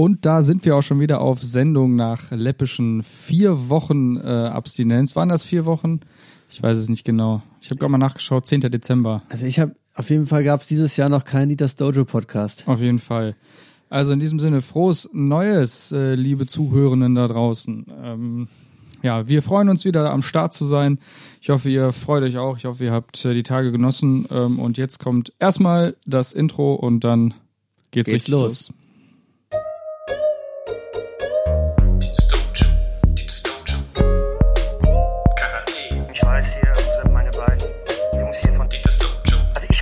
Und da sind wir auch schon wieder auf Sendung nach läppischen vier Wochen äh, Abstinenz. Waren das vier Wochen? Ich weiß es nicht genau. Ich habe gerade mal nachgeschaut, 10. Dezember. Also ich habe, auf jeden Fall gab es dieses Jahr noch keinen Dieters Dojo Podcast. Auf jeden Fall. Also in diesem Sinne, frohes Neues, äh, liebe Zuhörenden da draußen. Ähm, ja, wir freuen uns wieder am Start zu sein. Ich hoffe, ihr freut euch auch. Ich hoffe, ihr habt äh, die Tage genossen. Ähm, und jetzt kommt erstmal das Intro und dann geht's, Geht's richtig los. los.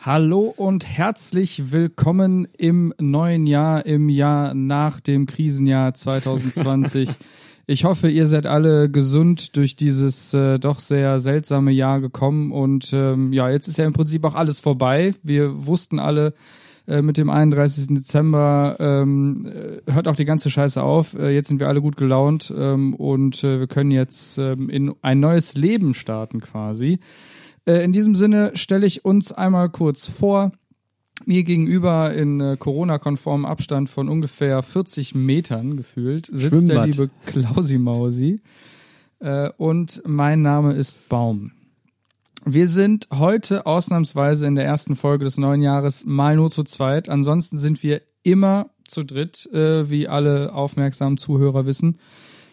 Hallo und herzlich willkommen im neuen Jahr, im Jahr nach dem Krisenjahr 2020. Ich hoffe, ihr seid alle gesund durch dieses äh, doch sehr seltsame Jahr gekommen und ähm, ja, jetzt ist ja im Prinzip auch alles vorbei. Wir wussten alle äh, mit dem 31. Dezember ähm, äh, hört auch die ganze Scheiße auf. Äh, jetzt sind wir alle gut gelaunt ähm, und äh, wir können jetzt ähm, in ein neues Leben starten quasi. Äh, in diesem Sinne stelle ich uns einmal kurz vor. Mir gegenüber in äh, Corona-konformem Abstand von ungefähr 40 Metern gefühlt sitzt der Schwimmbad. liebe Klausi Mausi. Äh, und mein Name ist Baum. Wir sind heute ausnahmsweise in der ersten Folge des neuen Jahres mal nur zu zweit. Ansonsten sind wir immer zu dritt, äh, wie alle aufmerksamen Zuhörer wissen.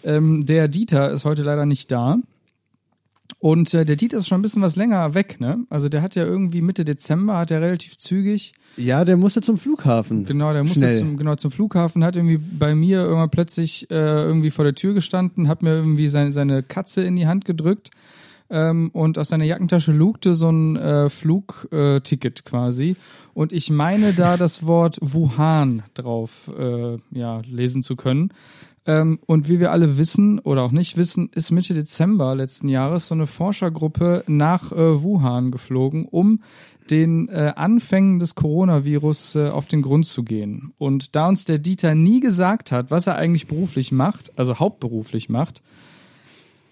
Ähm, der Dieter ist heute leider nicht da. Und äh, der Dieter ist schon ein bisschen was länger weg, ne? Also der hat ja irgendwie Mitte Dezember, hat er relativ zügig, Ja, der musste zum Flughafen. genau, der musste Schnell. zum, genau, zum Flughafen, hat irgendwie bei mir irgendwann plötzlich äh, irgendwie vor der Tür gestanden, hat mir irgendwie seine, seine Katze in die Hand gedrückt ähm, und aus seiner Jackentasche lugte so ein äh, Flugticket äh, quasi. Und ich meine da das Wort Wuhan drauf äh, ja, lesen zu können. Ähm, und wie wir alle wissen oder auch nicht wissen, ist Mitte Dezember letzten Jahres so eine Forschergruppe nach äh, Wuhan geflogen, um den äh, Anfängen des Coronavirus äh, auf den Grund zu gehen. Und da uns der Dieter nie gesagt hat, was er eigentlich beruflich macht, also hauptberuflich macht,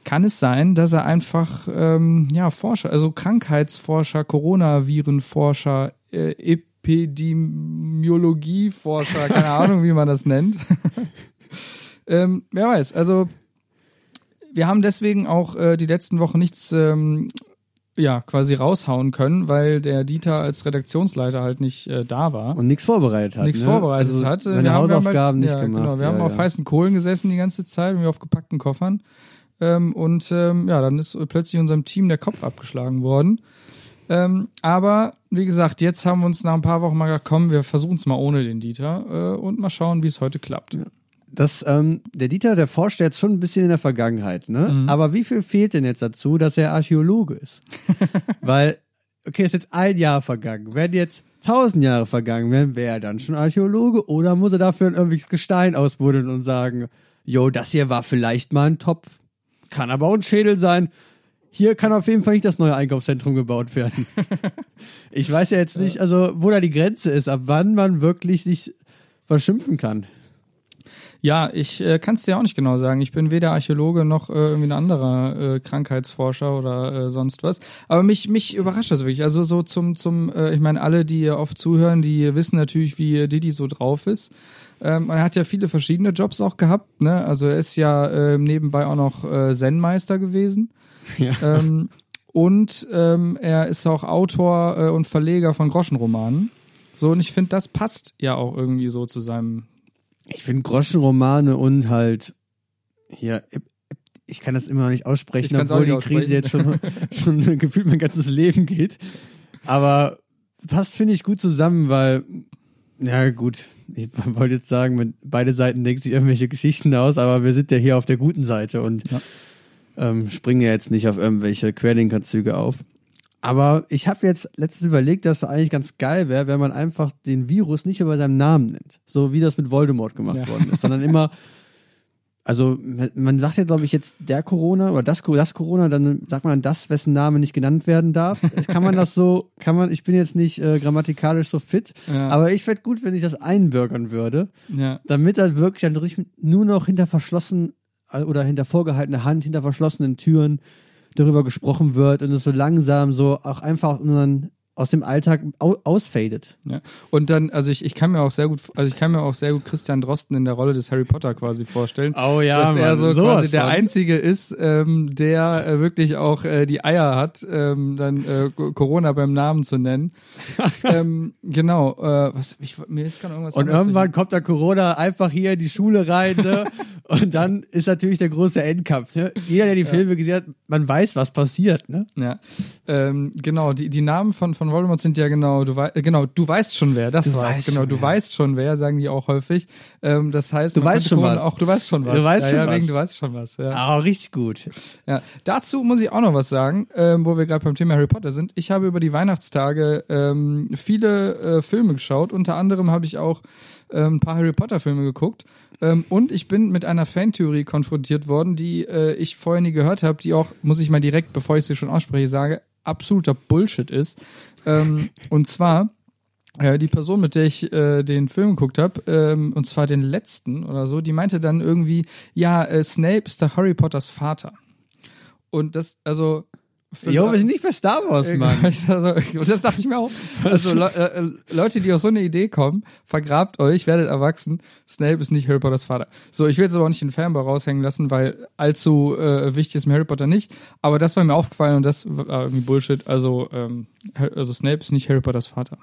kann es sein, dass er einfach ähm, ja Forscher, also Krankheitsforscher, Coronavirenforscher, äh, Epidemiologieforscher, keine Ahnung, wie man das nennt. Ähm, wer weiß. Also wir haben deswegen auch äh, die letzten Wochen nichts ähm, ja quasi raushauen können, weil der Dieter als Redaktionsleiter halt nicht äh, da war. Und nichts vorbereitet hat. nichts ne? vorbereitet also hat. Seine wir haben, wir haben Hausaufgaben halt, nicht ja, gemacht. Genau, wir haben ja, auf ja. heißen Kohlen gesessen die ganze Zeit, wir auf gepackten Koffern. Ähm, und ähm, ja, dann ist plötzlich unserem Team der Kopf abgeschlagen worden. Ähm, aber wie gesagt, jetzt haben wir uns nach ein paar Wochen mal gedacht, komm, wir versuchen es mal ohne den Dieter äh, und mal schauen, wie es heute klappt. Das, ähm, der Dieter, der forscht jetzt schon ein bisschen in der Vergangenheit, ne? Mhm. Aber wie viel fehlt denn jetzt dazu, dass er Archäologe ist? Weil, okay, ist jetzt ein Jahr vergangen. Wenn jetzt tausend Jahre vergangen wären, wäre er dann schon Archäologe oder muss er dafür ein irgendwelches Gestein ausbuddeln und sagen, jo, das hier war vielleicht mal ein Topf. Kann aber auch ein Schädel sein. Hier kann auf jeden Fall nicht das neue Einkaufszentrum gebaut werden. ich weiß ja jetzt nicht, also wo da die Grenze ist, ab wann man wirklich sich verschimpfen kann. Ja, ich äh, kann es dir auch nicht genau sagen. Ich bin weder Archäologe noch äh, irgendwie ein anderer äh, Krankheitsforscher oder äh, sonst was. Aber mich mich überrascht das wirklich. Also so zum zum, äh, ich meine alle, die oft zuhören, die wissen natürlich, wie Didi so drauf ist. Ähm, er hat ja viele verschiedene Jobs auch gehabt. Ne? Also er ist ja äh, nebenbei auch noch äh, Zen-Meister gewesen. Ja. Ähm, und ähm, er ist auch Autor äh, und Verleger von Groschenromanen. So, und ich finde, das passt ja auch irgendwie so zu seinem Ich finde Groschenromane und halt hier, ich kann das immer noch nicht Ich aussprechen, obwohl die nicht Krise jetzt schon, schon gefühlt mein ganzes Leben geht. Aber passt, finde ich, gut zusammen, weil, ja gut, ich wollte jetzt sagen, beide Seiten denken sich irgendwelche Geschichten aus, aber wir sind ja hier auf der guten Seite und Ja. ähm, springen ja jetzt nicht auf irgendwelche Querdenkerzüge auf. Aber ich habe jetzt letztens überlegt, dass es eigentlich ganz geil wäre, wenn man einfach den Virus nicht über seinem Namen nennt. So wie das mit Voldemort gemacht Ja. worden ist, sondern immer also man sagt ja, glaube ich, jetzt der Corona oder das, das Corona, dann sagt man das, wessen Name nicht genannt werden darf. kann man das so, kann man, ich bin jetzt nicht äh, grammatikalisch so fit, Ja. aber ich fände gut, wenn ich das einbürgern würde, Ja. damit dann wirklich dann nur noch hinter verschlossen äh, oder hinter vorgehaltener Hand, hinter verschlossenen Türen darüber gesprochen wird und es so langsam so auch einfach dann aus dem Alltag au ausfadet. Ja. Und dann, also ich, ich kann mir auch sehr gut, also ich kann mir auch sehr gut Christian Drosten in der Rolle des Harry Potter quasi vorstellen. Oh ja, dass er Mann, so sowas quasi der. Einzige ist, ähm, der äh, wirklich auch äh, die Eier hat, ähm, dann äh, Co- Corona beim Namen zu nennen. ähm, genau, äh, was, ich, mir ist gerade irgendwas Und irgendwann kommt der Corona einfach hier in die Schule rein, ne? Und dann ist natürlich der große Endkampf, ne? Jeder, der die Filme gesehen hat, man weiß, was passiert, ne? Ja, ähm, genau. Die, die Namen von, von Voldemort sind ja genau, du weißt, genau, du weißt schon wer. Das Du war's. Genau, du wer. weißt schon wer, sagen die auch häufig. Ähm, das heißt, Du weißt schon was. Auch du weißt schon was. Du weißt ja, schon ja, was. Wegen, du weißt schon was. Ja. Ah, richtig gut. Ja, dazu muss ich auch noch was sagen, ähm, wo wir gerade beim Thema Harry Potter sind. Ich habe über die Weihnachtstage ähm, viele äh, Filme geschaut. Unter anderem habe ich auch ähm, ein paar Harry Potter Filme geguckt. Ähm, und ich bin mit einer Fantheorie konfrontiert worden, die äh, ich vorher nie gehört habe, die auch, muss ich mal direkt, bevor ich sie schon ausspreche, sage, absoluter Bullshit ist. Ähm, und zwar äh, die Person, mit der ich äh, den Film geguckt habe, ähm, und zwar den letzten oder so, die meinte dann irgendwie, ja, äh, Snape ist der Harry Potters Vater. Und das, also. Jo, wir sind nicht bei Star Wars, Äh, Mann. Also, und das dachte ich mir auch. Also Le äh, Leute, die auf so eine Idee kommen, vergrabt euch, werdet erwachsen. Snape ist nicht Harry Potters Vater. So, ich will jetzt aber auch nicht den Fanboy raushängen lassen, weil allzu äh, wichtig ist mir Harry Potter nicht. Aber das war mir aufgefallen und das war irgendwie Bullshit. Also, ähm, also Snape ist nicht Harry Potters Vater.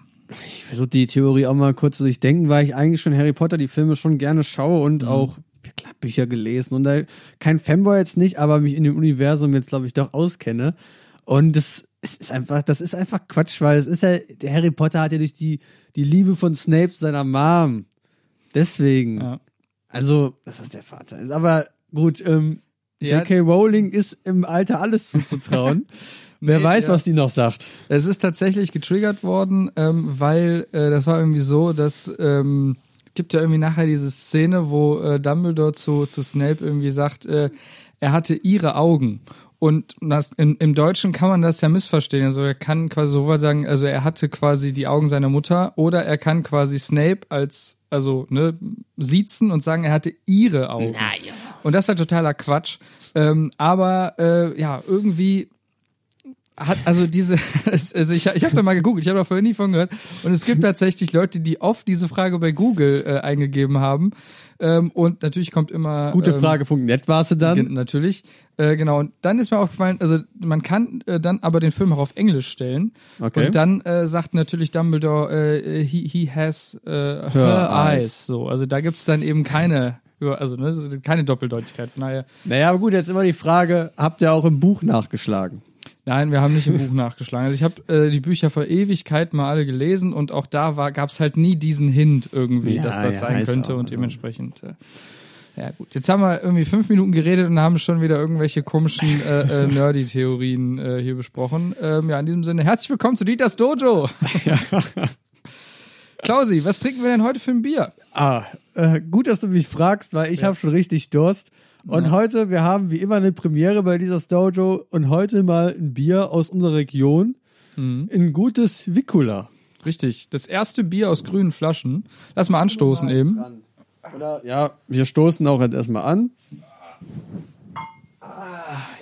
Ich versuche die Theorie auch mal kurz zu durchdenken, weil ich eigentlich schon Harry Potter, die Filme schon gerne schaue und auch klar, Bücher gelesen und da kein Fanboy jetzt nicht, aber mich in dem Universum jetzt, glaube ich, doch auskenne. Und das es ist einfach, das ist einfach Quatsch, weil es ist ja, der Harry Potter hat ja durch die, die Liebe von Snape zu seiner Mom. Deswegen. Ja. Also, dass das der Vater ist. Aber gut, ähm, Ja. J.K. Rowling ist im Alter alles zuzutrauen. Wer Nee, weiß, ja. was die noch sagt. Es ist tatsächlich getriggert worden, ähm, weil äh, das war irgendwie so, dass ähm, gibt ja irgendwie nachher diese Szene, wo äh, Dumbledore zu, zu Snape irgendwie sagt, äh, er hatte ihre Augen. Und das, im, im Deutschen kann man das ja missverstehen. Also er kann quasi so weit sagen, also er hatte quasi die Augen seiner Mutter oder er kann quasi Snape als, also, ne, siezen und sagen, er hatte ihre Augen. Und das ist halt totaler Quatsch. Ähm, aber äh, ja, irgendwie hat also diese es- also ich, ich habe da mal gegoogelt, ich habe da vorher nie von gehört und es gibt tatsächlich Leute, die oft diese Frage bei Google äh, eingegeben haben ähm, und natürlich kommt immer Gute ähm, Frage.net war sie dann. Natürlich, äh, genau. Und dann ist mir aufgefallen, also man kann äh, dann aber den Film auch auf Englisch stellen. Okay. Und dann äh, sagt natürlich Dumbledore, äh, he, he has äh, her, Her eyes. eyes. So, also da gibt's dann eben keine, also ne, keine Doppeldeutigkeit. Von daher, Naja, aber gut, jetzt immer die Frage, habt ihr auch im Buch nachgeschlagen? Nein, wir haben nicht im Buch nachgeschlagen. Also ich habe äh, die Bücher vor Ewigkeit mal alle gelesen und auch da war, gab's halt nie diesen Hint irgendwie, Ja, dass das ja, sein könnte und so. dementsprechend. Äh, ja gut, jetzt haben wir irgendwie fünf Minuten geredet und haben schon wieder irgendwelche komischen äh, äh, Nerdy-Theorien äh, hier besprochen. Ähm, ja, in diesem Sinne, herzlich willkommen zu Dieters Dojo. Klausi, was trinken wir denn heute für ein Bier? Ah, äh, gut, dass du mich fragst, weil ich habe schon richtig Durst. Und heute, wir haben wie immer eine Premiere bei dieser Dojo und heute mal ein Bier aus unserer Region. Ein gutes Vicula. Richtig, das erste Bier aus grünen Flaschen. Lass mal anstoßen eben. Oder, ja, wir stoßen auch jetzt erstmal an.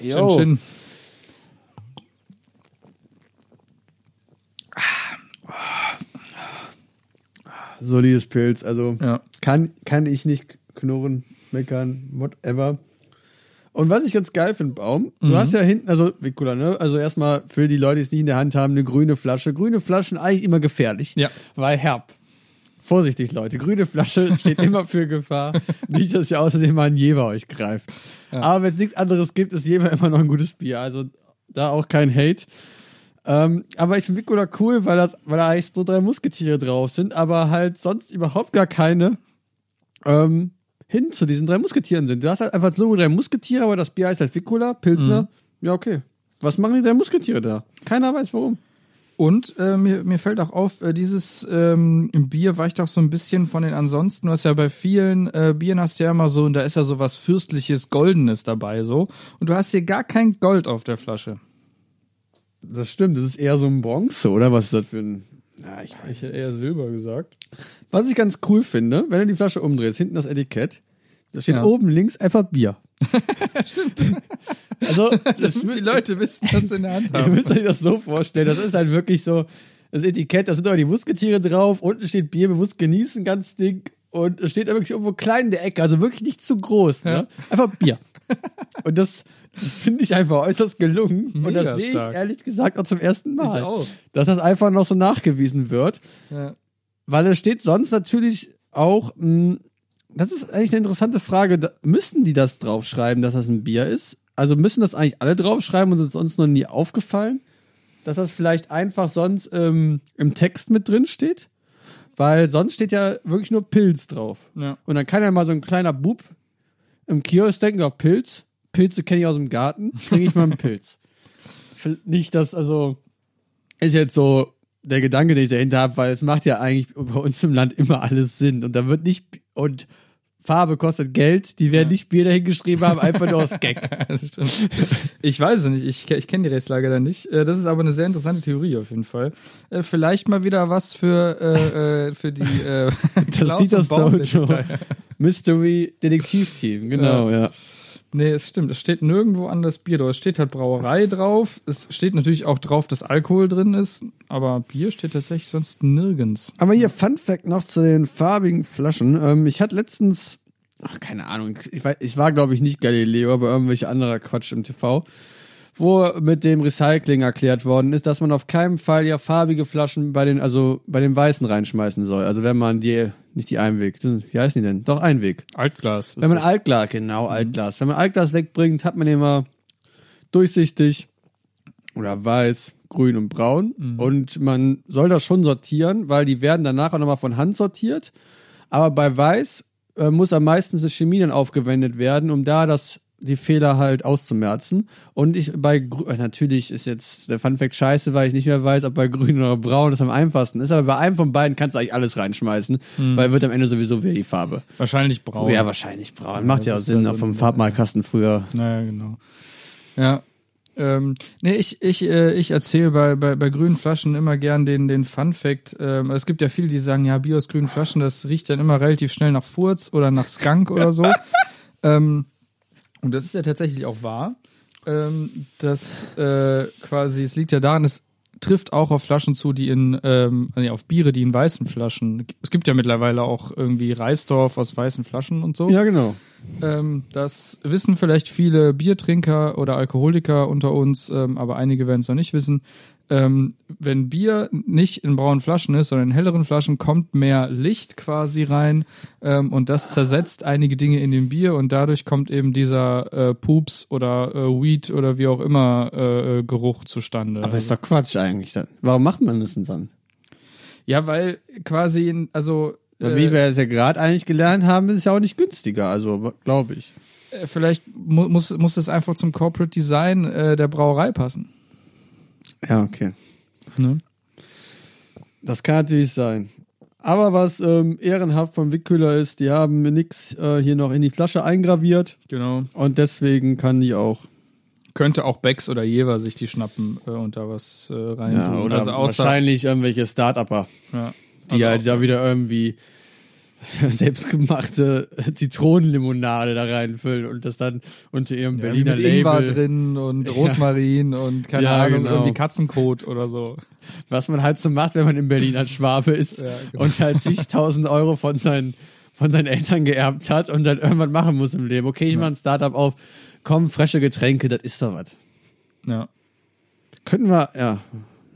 Chin, Jo. chin. Solides Pilz, also Ja. kann, kann ich nicht knurren, meckern, whatever. Und was ich ganz geil finde, Baum, du hast ja hinten, also Vicula, ne? Also erstmal für die Leute, die es nicht in der Hand haben, eine grüne Flasche. Grüne Flaschen eigentlich immer gefährlich. Ja. Weil herb. Vorsichtig, Leute. Grüne Flasche steht immer für Gefahr. Nicht, dass ihr außerdem mal ein Jever euch greift. Aber wenn es nichts anderes gibt, ist Jever immer noch ein gutes Bier. Also da auch kein Hate. Ähm, aber ich finde Vicula cool, weil, das, weil da eigentlich so drei Musketiere drauf sind, aber halt sonst überhaupt gar keine ähm, hin zu diesen drei Musketieren sind. Du hast halt einfach das Logo drei Musketiere, aber das Bier heißt halt Vicula, Pilsner. Ja, okay. Was machen die drei Musketiere da? Keiner weiß warum. Und äh, mir, mir fällt auch auf, äh, dieses ähm, Bier weicht auch so ein bisschen von den ansonsten. Du hast ja bei vielen äh, Bieren hast du ja immer so, und da ist ja so was Fürstliches, Goldenes dabei so. Und du hast hier gar kein Gold auf der Flasche. Das stimmt, das ist eher so ein Bronze, oder? Was ist das für ein. Ja, ich weiß. Ich hätte eher Silber gesagt. Was ich ganz cool finde, wenn du die Flasche umdrehst, hinten das Etikett, da steht Ja. oben links einfach Bier. Stimmt. Also, das, Die Leute wissen, was sie in der Hand Ihr haben. müsst euch das so vorstellen. Das ist halt wirklich so das Etikett, da sind aber die Musketiere drauf, unten steht Bier bewusst genießen, ganz dick. Und es steht da wirklich irgendwo klein in der Ecke, also wirklich nicht zu groß. Ne? Einfach Bier. Und das, das finde ich einfach äußerst gelungen. Und das sehe ich stark. ehrlich gesagt auch zum ersten Mal. Dass das einfach noch so nachgewiesen wird. Ja. Weil es steht sonst natürlich auch, mh, das ist eigentlich eine interessante Frage, da, müssen die das draufschreiben, dass das ein Bier ist? Also müssen das eigentlich alle draufschreiben und es ist uns noch nie aufgefallen, dass das vielleicht einfach sonst ähm, im Text mit drin steht? Weil sonst steht ja wirklich nur Pilz drauf. Ja. Und dann kann ja mal so ein kleiner Bub im Kiosk denken, ja, Pilz, Pilze kenne ich aus dem Garten, trinke ich mal einen Pilz. Nicht, dass, also, ist jetzt so der Gedanke, den ich dahinter habe, weil es macht ja eigentlich bei uns im Land immer alles Sinn. Und da wird nicht, und Farbe kostet Geld, die werden nicht Bier dahin geschrieben haben, einfach nur aus Gag. Ich weiß es nicht, ich, ich kenne die Rechtslage da nicht. Äh, Das ist aber eine sehr interessante Theorie auf jeden Fall. Äh, Vielleicht mal wieder was für, äh, äh, für die äh, Das ist das Dojo. Mystery Detektivteam, genau, ja. Nee, es stimmt. Es steht nirgendwo an das Bier drauf. Es steht halt Brauerei drauf. Es steht natürlich auch drauf, dass Alkohol drin ist. Aber Bier steht tatsächlich sonst nirgends. Aber hier, Fun Fact noch zu den farbigen Flaschen. Ähm, ich hatte letztens, ach, keine Ahnung, ich, weiß, ich war, glaube ich, nicht Galileo, aber irgendwelche anderer Quatsch im TV, wo mit dem Recycling erklärt worden ist, dass man auf keinen Fall ja farbige Flaschen bei den, also bei den weißen reinschmeißen soll. Also wenn man die, nicht die Einweg, wie heißen die denn? Doch Einweg. Altglas. Wenn man. Altglas, genau, Altglas. Wenn man Altglas wegbringt, hat man immer durchsichtig oder weiß, grün und braun. Und man soll das schon sortieren, weil die werden danach auch nochmal von Hand sortiert. Aber bei weiß äh, muss am meisten eine Chemie dann aufgewendet werden, um da das die Fehler halt auszumerzen. Und ich bei äh, natürlich ist jetzt der Funfact scheiße, weil ich nicht mehr weiß, ob bei grün oder braun das am einfachsten ist. Aber bei einem von beiden kannst du eigentlich alles reinschmeißen, weil wird am Ende sowieso wieder die Farbe. Wahrscheinlich braun. Ja, wahrscheinlich braun. Macht ja auch Sinn, ja auch so vom Farbmalkasten früher. Naja, genau. Ja. Ähm, nee, ich, ich, äh, ich erzähle bei, bei, bei grünen Flaschen immer gern den, den Fun Fact. Ähm, es gibt ja viele, die sagen, ja, aus grünen Flaschen, das riecht dann immer relativ schnell nach Furz oder nach Skunk oder so. ähm, und das ist ja tatsächlich auch wahr. Ähm, das äh, quasi, es liegt ja daran, es trifft auch auf Flaschen zu, die in, ähm, nee, auf Biere, die in weißen Flaschen. Es gibt ja mittlerweile auch irgendwie Reisdorf aus weißen Flaschen und so. Ja, genau. Ähm, das wissen vielleicht viele Biertrinker oder Alkoholiker unter uns, ähm, aber einige werden es noch nicht wissen. Ähm, wenn Bier nicht in braunen Flaschen ist, sondern in helleren Flaschen, kommt mehr Licht quasi rein ähm, und das zersetzt einige Dinge in dem Bier und dadurch kommt eben dieser äh, Pups oder äh, Weed oder wie auch immer äh, äh, Geruch zustande. Aber ist doch Quatsch eigentlich dann. Warum macht man das denn dann? ja, weil quasi, in, also äh, wie wir es ja gerade eigentlich gelernt haben, ist es ja auch nicht günstiger, also glaube ich. äh, vielleicht mu muss, muss es einfach zum Corporate Design äh, der Brauerei passen. Ja, okay. Ne? Das kann natürlich sein. Aber was ähm, ehrenhaft von Wickkühler ist, die haben nix äh, hier noch in die Flasche eingraviert Genau. und deswegen kann die auch. Könnte auch Becks oder Jever sich die schnappen äh, und da was äh, rein Ja, tun. oder also wahrscheinlich irgendwelche Start-Upper, ja, die also halt auch- da wieder irgendwie selbstgemachte Zitronenlimonade da reinfüllen und das dann unter ihrem ja, Berliner mit Ingwer Label, drin und Rosmarin und keine Ja, Ahnung, genau. irgendwie Katzenkot oder so. was man halt so macht, wenn man in Berlin als Schwabe ist Ja, genau. und halt zigtausend Euro von seinen, von seinen Eltern geerbt hat und dann irgendwann machen muss im Leben. Okay, ich mache ein Startup auf, komm, frische Getränke, das ist doch was. Ja. Könnten wir, ja,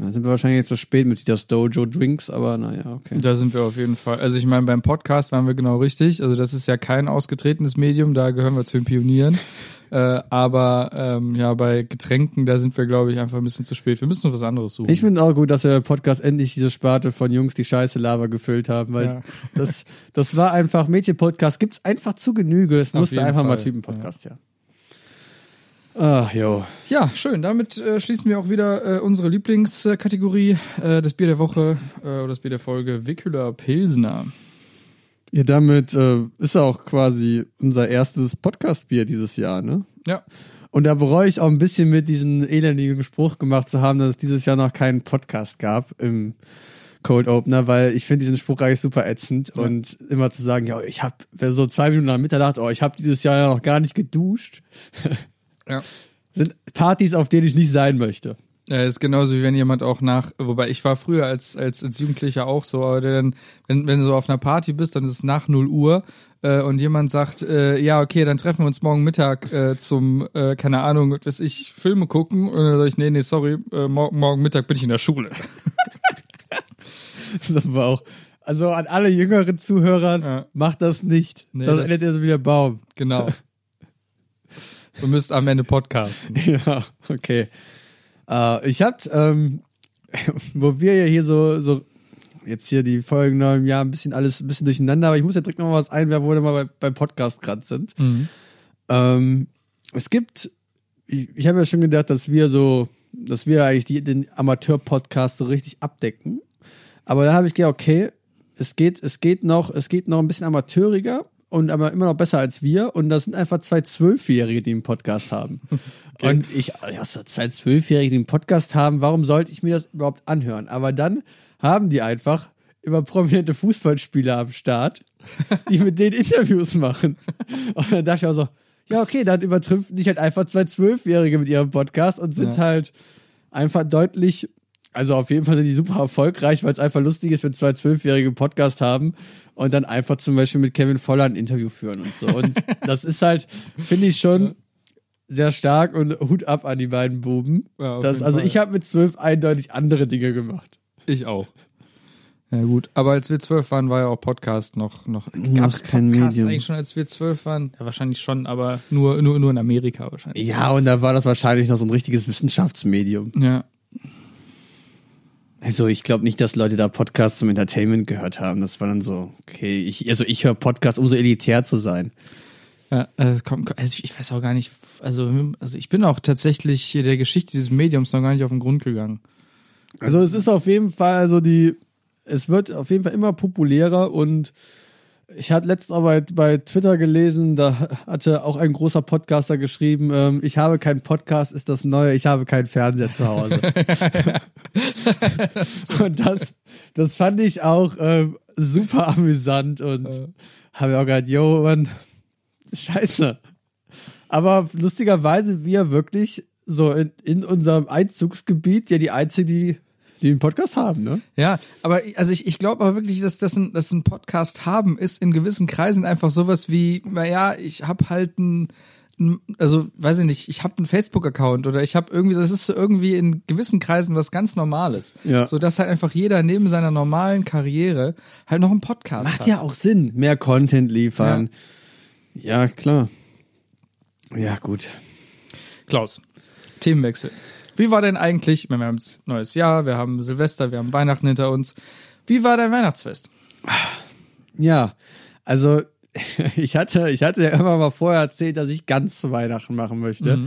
da sind wir wahrscheinlich jetzt so spät mit das Dojo Drinks, aber naja, okay. Da sind wir auf jeden Fall. Also ich meine, beim Podcast waren wir genau richtig. Also das ist ja kein ausgetretenes Medium, da gehören wir zu den Pionieren. äh, aber ähm, ja, bei Getränken, da sind wir, glaube ich, einfach ein bisschen zu spät. Wir müssen noch was anderes suchen. Ich finde auch gut, dass der Podcast endlich diese Sparte von Jungs, die scheiße Lava gefüllt haben, weil Ja. das, das war einfach, Mädchen-Podcast gibt's einfach zu Genüge. Es musste einfach mal Fall, Typen-Podcast, ja. Ach, jo. Ja, schön. Damit äh, schließen wir auch wieder äh, unsere Lieblingskategorie, äh, das Bier der Woche äh, oder das Bier der Folge, Wickeler Pilsner. Ja, damit äh, ist auch quasi unser erstes Podcast-Bier dieses Jahr, ne? Ja. Und da bereue ich auch ein bisschen mit diesen elendigen Spruch gemacht zu haben, dass es dieses Jahr noch keinen Podcast gab im Cold Opener, weil ich finde diesen Spruch eigentlich super ätzend und immer zu sagen, ja, ich habe so zwei Minuten nach Mitternacht, oh, ich habe dieses Jahr noch gar nicht geduscht, Ja. sind Partys, auf denen ich nicht sein möchte. Ja, ist genauso wie wenn jemand auch nach, wobei ich war früher als, als, als Jugendlicher auch so, aber dann, wenn, wenn du so auf einer Party bist, dann ist es nach 0 Uhr äh, und jemand sagt, äh, ja, okay, dann treffen wir uns morgen Mittag äh, zum, äh, keine Ahnung, was weiß ich, Filme gucken und dann sag ich, nee, nee, sorry, äh, morgen, morgen Mittag bin ich in der Schule. Das ist aber auch, also an alle jüngeren Zuhörer, Ja. macht das nicht. Nee, Sonst das- endet ihr so wie der Baum. Genau. Du müsst am Ende podcasten. Ja, okay. Äh, ich hab, ähm, wo wir ja hier so, so jetzt hier die Folgen noch im Jahr ein bisschen alles ein bisschen durcheinander, aber ich muss ja direkt noch mal was einwerfen, wo wir mal bei, beim Podcast gerade sind. Mhm. Ähm, es gibt, ich, ich habe ja schon gedacht, dass wir so, dass wir eigentlich die, den Amateur-Podcast so richtig abdecken. Aber da habe ich gedacht, okay, es geht, es geht noch, es geht noch ein bisschen amateuriger und aber immer noch besser als wir. Und das sind einfach zwei Zwölfjährige, die einen Podcast haben. Und ich, ja, zwei Zwölfjährige, die einen Podcast haben, warum sollte ich mir das überhaupt anhören? Aber dann haben die einfach immer prominente Fußballspieler am Start, die mit denen Interviews machen. Und dann dachte ich auch so, ja, okay, dann übertrümpfen dich halt einfach zwei Zwölfjährige mit ihrem Podcast und sind Ja. halt einfach deutlich, also auf jeden Fall sind die super erfolgreich, weil es einfach lustig ist, wenn zwei Zwölfjährige einen Podcast haben und dann einfach zum Beispiel mit Kevin Voller ein Interview führen und so. Und das ist halt, finde ich schon sehr stark und Hut ab an die beiden Buben. Ja, das, also Fall. ich habe mit zwölf eindeutig andere Dinge gemacht. Ich auch. Ja gut, aber als wir zwölf waren, war ja auch Podcast noch noch gab's kein Podcast Medium. eigentlich schon, als wir zwölf waren? Ja, wahrscheinlich schon, aber nur nur nur in Amerika wahrscheinlich. Ja, und da war das wahrscheinlich noch so ein richtiges Wissenschaftsmedium. Ja. Also ich glaube nicht, dass Leute da Podcasts zum Entertainment gehört haben. Das war dann so, okay, ich, also ich höre Podcasts, um so elitär zu sein. Ja, äh, also ich, ich weiß auch gar nicht, also, also ich bin auch tatsächlich der Geschichte dieses Mediums noch gar nicht auf den Grund gegangen. Also es ist auf jeden Fall, also die, es wird auf jeden Fall immer populärer und ich hatte letztens auch bei, Twitter gelesen, da hatte auch ein großer Podcaster geschrieben, ähm, ich habe keinen Podcast, ist das Neue, ich habe keinen Fernseher zu Hause. und das, das fand ich auch ähm, super amüsant und habe auch gedacht, yo, Mann, scheiße. Aber lustigerweise wir wirklich so in, in unserem Einzugsgebiet ja die einzigen, die, die einen Podcast haben, ne? Ja, aber also ich, ich glaube aber wirklich, dass das ein, dass ein Podcast haben ist in gewissen Kreisen einfach sowas wie, naja, ich habe halt ein, also weiß ich nicht, ich habe einen Facebook-Account oder ich habe irgendwie, das ist so irgendwie in gewissen Kreisen was ganz Normales. Ja. So dass halt einfach jeder neben seiner normalen Karriere halt noch einen Podcast Macht hat. ja auch Sinn, mehr Content liefern. Ja, klar. Ja, gut. Klaus, Themenwechsel. Wie war denn eigentlich, wir haben jetzt neues Jahr, wir haben Silvester, wir haben Weihnachten hinter uns. Wie war dein Weihnachtsfest? Ja, also ich hatte, ich hatte ja immer mal vorher erzählt, dass ich ganz zu Weihnachten machen möchte.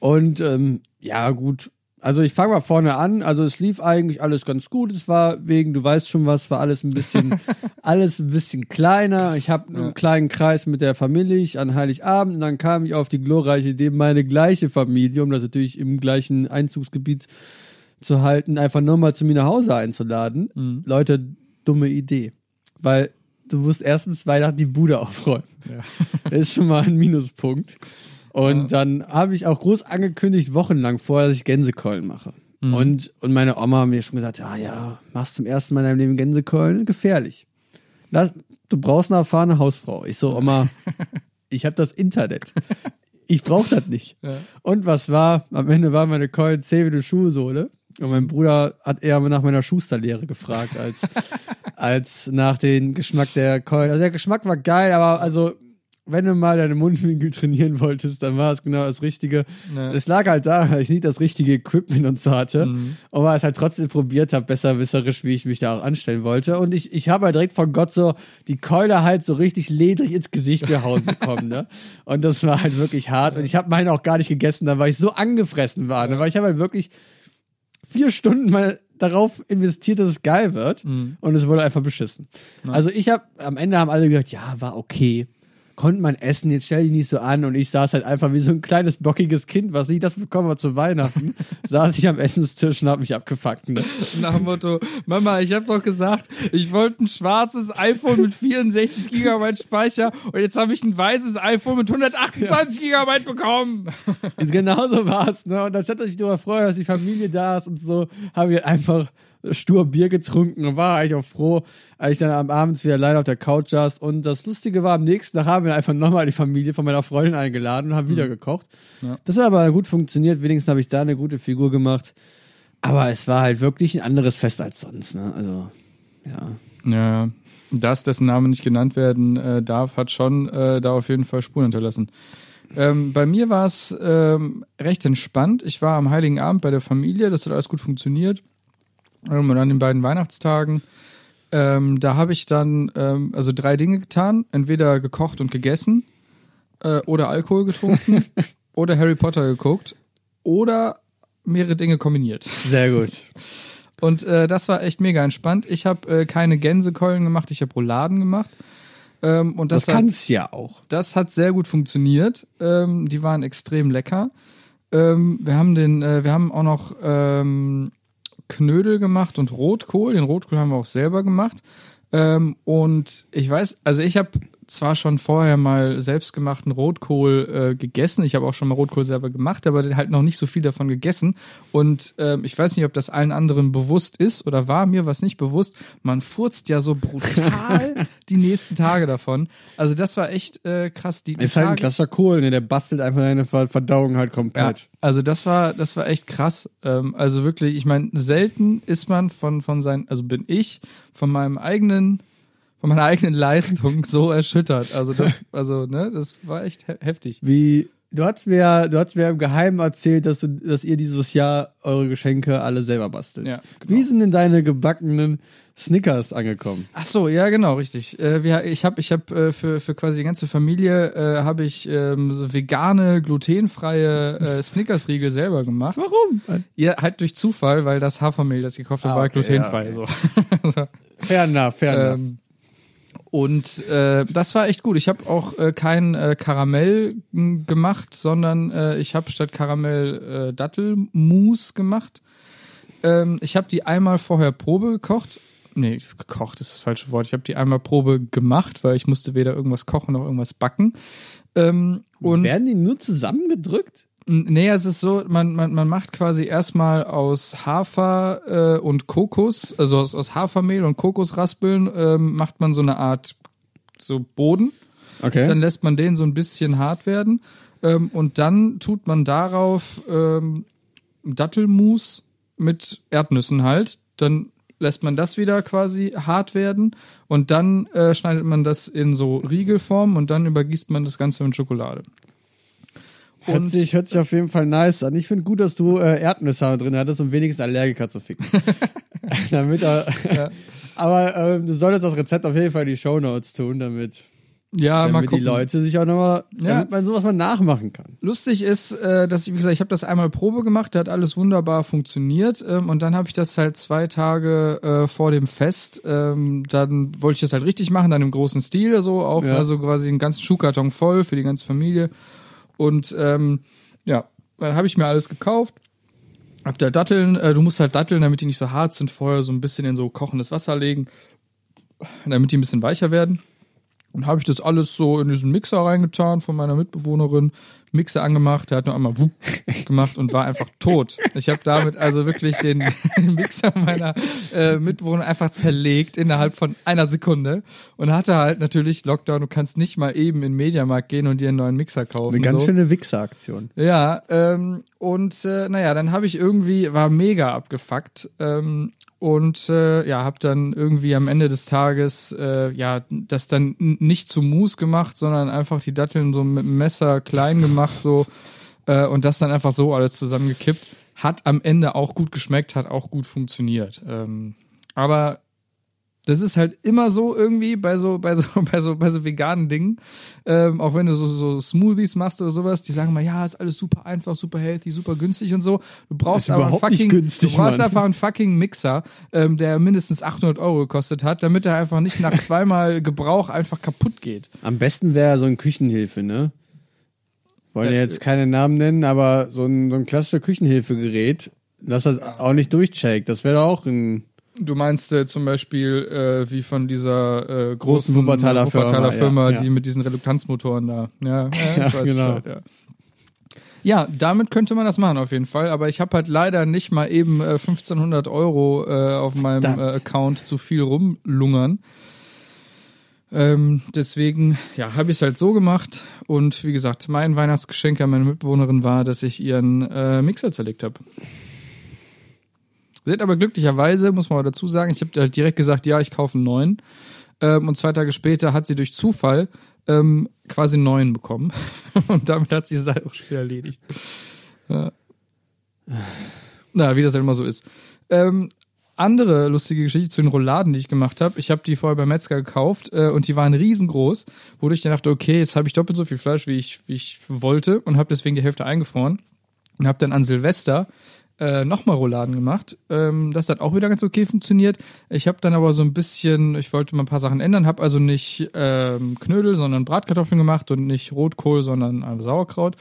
Und ähm, ja, gut. Also ich fange mal vorne an. Also es lief eigentlich alles ganz gut. Es war wegen, du weißt schon was, war alles ein bisschen, alles ein bisschen kleiner. Ich habe einen kleinen Kreis mit der Familie ich an Heiligabend und dann kam ich auf die glorreiche Idee, meine gleiche Familie, um das natürlich im gleichen Einzugsgebiet zu halten, einfach nur mal zu mir nach Hause einzuladen. Leute, dumme Idee. Weil du musst erstens Weihnachten die Bude aufräumen. Das ist schon mal ein Minuspunkt. Und dann habe ich auch groß angekündigt, wochenlang vorher, dass ich Gänsekeulen mache. Und, und meine Oma hat mir schon gesagt, ja, ja, machst zum ersten Mal in deinem Leben Gänsekeulen, gefährlich. Lass, du brauchst eine erfahrene Hausfrau. Ich so, Oma, ich habe das Internet. Ich brauche das nicht. Und was war? Am Ende war meine Keulen zäh wie eine Schuhsohle. Und mein Bruder hat eher nach meiner Schusterlehre gefragt, als, als nach dem Geschmack der Keulen. Also der Geschmack war geil, aber also wenn du mal deine Mundwinkel trainieren wolltest, dann war es genau das Richtige. Ja. Es lag halt daran, dass ich nicht das richtige Equipment und so hatte. Mhm. Und weil ich es halt trotzdem probiert habe, besserwisserisch, wie ich mich da auch anstellen wollte. Und ich, ich habe halt direkt von Gott so die Keule halt so richtig ledrig ins Gesicht gehauen bekommen. Ne? Und das war halt wirklich hart. Und ich habe meine auch gar nicht gegessen, da weil ich so angefressen war. Ne? Weil ich habe halt wirklich vier Stunden mal darauf investiert, dass es geil wird. Mhm. Und es wurde einfach beschissen. Also ich habe, am Ende haben alle gesagt, ja, war okay. Konnte man essen, jetzt stell dich nicht so an. Und ich saß halt einfach wie so ein kleines, bockiges Kind, was nicht das bekommen hat zu Weihnachten. saß ich am Essenstisch und hab mich abgefuckt. Ne? Nach dem Motto, Mama, ich habe doch gesagt, ich wollte ein schwarzes iPhone mit 64 Gigabyte Speicher und jetzt habe ich ein weißes iPhone mit 128 Gigabyte bekommen. Also genau so war's. Ne? Und anstatt dass ich nur freue, dass die Familie da ist und so, habe ich einfach stur Bier getrunken und war eigentlich auch froh, als ich dann am Abend wieder alleine auf der Couch saß. Und das Lustige war, am nächsten Tag haben wir einfach nochmal die Familie von meiner Freundin eingeladen und haben wieder gekocht. Ja. Das hat aber gut funktioniert. Wenigstens habe ich da eine gute Figur gemacht. Aber es war halt wirklich ein anderes Fest als sonst. Ne? Also, ja. Ja, das, dessen Name nicht genannt werden äh, darf, hat schon äh, da auf jeden Fall Spuren hinterlassen. Ähm, bei mir war es ähm, recht entspannt. Ich war am Heiligen Abend bei der Familie, das hat alles gut funktioniert. Und an den beiden Weihnachtstagen, ähm, da habe ich dann ähm, also drei Dinge getan. Entweder gekocht und gegessen äh, oder Alkohol getrunken oder Harry Potter geguckt oder mehrere Dinge kombiniert. Sehr gut. Und äh, das war echt mega entspannt. Ich habe äh, keine Gänsekeulen gemacht, ich habe Rouladen gemacht. Ähm, und das, Das hat, kann's ja auch. das hat sehr gut funktioniert. Ähm, die waren extrem lecker. Ähm, wir haben den, äh, wir haben auch noch ähm, Knödel gemacht und Rotkohl. Den Rotkohl haben wir auch selber gemacht. Ähm, und ich weiß, also ich habe zwar schon vorher mal selbstgemachten Rotkohl äh, gegessen. Ich habe auch schon mal Rotkohl selber gemacht, aber halt noch nicht so viel davon gegessen. Und ähm, ich weiß nicht, ob das allen anderen bewusst ist oder war mir was nicht bewusst. Man furzt ja so brutal die nächsten Tage davon. Also das war echt äh, krass. Die, die Ist halt ein Tage- klassischer Kohl, ne? Der bastelt einfach deine Ver- Verdauung halt ja, komplett. also das war, das war echt krass. Ähm, also wirklich, ich meine, selten ist man von, von seinen, also bin ich von meinem eigenen, von meiner eigenen Leistung so erschüttert. Also das, also, ne, das war echt he heftig. Wie, du hast mir, ja- du hast mir im Geheimen erzählt, dass du, dass ihr dieses Jahr eure Geschenke alle selber bastelt. Ja, genau. Wie sind denn deine gebackenen Snickers angekommen? Ach so, ja, genau, richtig. Äh, wir, ich habe ich hab, äh, für, für quasi die ganze Familie äh, habe ich ähm, so vegane, glutenfreie äh, Snickers-Riegel selber gemacht. Warum? Ja, halt durch Zufall, weil das Hafermehl, das ich gekauft habe, Ah, war okay, glutenfrei. ja, So. Fair enough, fair enough. Ähm, und äh, das war echt gut. Ich habe auch äh, kein äh, Karamell gemacht, sondern äh, ich habe statt Karamell äh, Dattelmus gemacht. Ähm, ich habe die einmal vorher Probe gekocht. Nee, gekocht ist das falsche Wort. Ich habe die einmal Probe gemacht, weil ich musste weder irgendwas kochen noch irgendwas backen. Ähm, und Werden die nur zusammengedrückt? Nee, es ist so, man, man, man macht quasi erstmal aus Hafer äh, und Kokos, also aus, aus Hafermehl und Kokosraspeln, ähm, macht man so eine Art so Boden. Okay. Dann lässt man den so ein bisschen hart werden. Ähm, und dann tut man darauf ähm, Dattelmus mit Erdnüssen halt. Dann lässt man das wieder quasi hart werden und dann äh, schneidet man das in so Riegelform und dann übergießt man das Ganze mit Schokolade. Hört, Und- sich, hört sich auf jeden Fall nice an. Ich finde gut, dass du äh, Erdnüsse drin hattest, um wenigstens Allergiker zu ficken. damit er, Ja. Aber ähm, du solltest das Rezept auf jeden Fall in die Shownotes tun, damit, Ja, mal damit die gucken. Leute sich auch nochmal, Ja. damit man sowas mal nachmachen kann. Lustig ist, äh, dass ich, wie gesagt, ich habe das einmal Probe gemacht, da hat alles wunderbar funktioniert ähm, und dann habe ich das halt zwei Tage äh, vor dem Fest, ähm, dann wollte ich das halt richtig machen, dann im großen Stil so auch, Ja. also quasi einen ganzen Schuhkarton voll für die ganze Familie und ähm, ja, dann habe ich mir alles gekauft. Hab da Datteln, äh, du musst halt Datteln, damit die nicht so hart sind, vorher so ein bisschen in so kochendes Wasser legen, damit die ein bisschen weicher werden. Und habe ich das alles so in diesen Mixer reingetan von meiner Mitbewohnerin. Mixer angemacht, der hat nur einmal wupp gemacht und war einfach tot. Ich habe damit also wirklich den, den Mixer meiner äh, Mitbewohner einfach zerlegt innerhalb von einer Sekunde und hatte halt natürlich Lockdown, du kannst nicht mal eben in den Mediamarkt gehen und dir einen neuen Mixer kaufen. Eine ganz so. schöne Wichser-Aktion. Ja, ähm, und äh, naja, dann habe ich irgendwie, war mega abgefuckt ähm, und äh, ja, habe dann irgendwie am Ende des Tages äh, ja das dann nicht zu Mousse gemacht, sondern einfach die Datteln so mit dem Messer klein gemacht so äh, und das dann einfach so alles zusammengekippt. Hat am Ende auch gut geschmeckt, hat auch gut funktioniert. Ähm, aber das ist halt immer so irgendwie bei so, bei so, bei so, bei so veganen Dingen. Ähm, auch wenn du so, so Smoothies machst oder sowas, die sagen mal, ja, ist alles super einfach, super healthy, super günstig und so. Du brauchst aber einen überhaupt nicht fucking, günstig, du brauchst Mann. einfach einen fucking Mixer, ähm, der mindestens 800 Euro gekostet hat, damit er einfach nicht nach zweimal Gebrauch einfach kaputt geht. Am besten wäre so ein Küchenhilfe, ne? Wollen Ja, jetzt keine Namen nennen, aber so ein, so ein klassischer Küchenhilfegerät, dass das auch nicht durchcheckt. Das wäre doch auch ein. Du meinst äh, zum Beispiel äh, wie von dieser äh, großen Wuppertaler Firma, Wuppertaler Firma, ja, ja. die mit diesen Reluktanzmotoren da. Ja, ja, weiß genau. Bescheid, ja. Ja, damit könnte man das machen auf jeden Fall, aber ich habe halt leider nicht mal eben äh, 1500 Euro äh, auf meinem äh. Account zu viel rumlungern. Ähm, deswegen, ja, habe ich es halt so gemacht und wie gesagt, mein Weihnachtsgeschenk an meine Mitbewohnerin war, dass ich ihren äh, Mixer zerlegt habe. Hat aber glücklicherweise, muss man dazu sagen, ich habe halt direkt gesagt, ja, ich kaufe einen neuen. Ähm, und zwei Tage später hat sie durch Zufall ähm, quasi einen neuen bekommen. und damit hat sie es halt auch schon erledigt. Ja. Na, wie das halt immer so ist. Ähm, andere lustige Geschichte zu den Rouladen, die ich gemacht habe. Ich habe die vorher beim Metzger gekauft äh, und die waren riesengroß, wodurch ich dachte, okay, jetzt habe ich doppelt so viel Fleisch, wie ich, wie ich wollte und habe deswegen die Hälfte eingefroren und habe dann an Silvester äh, nochmal Rouladen gemacht. Ähm, das hat auch wieder ganz okay funktioniert. Ich habe dann aber so ein bisschen, ich wollte mal ein paar Sachen ändern, habe also nicht ähm, Knödel, sondern Bratkartoffeln gemacht und nicht Rotkohl, sondern äh, Sauerkraut.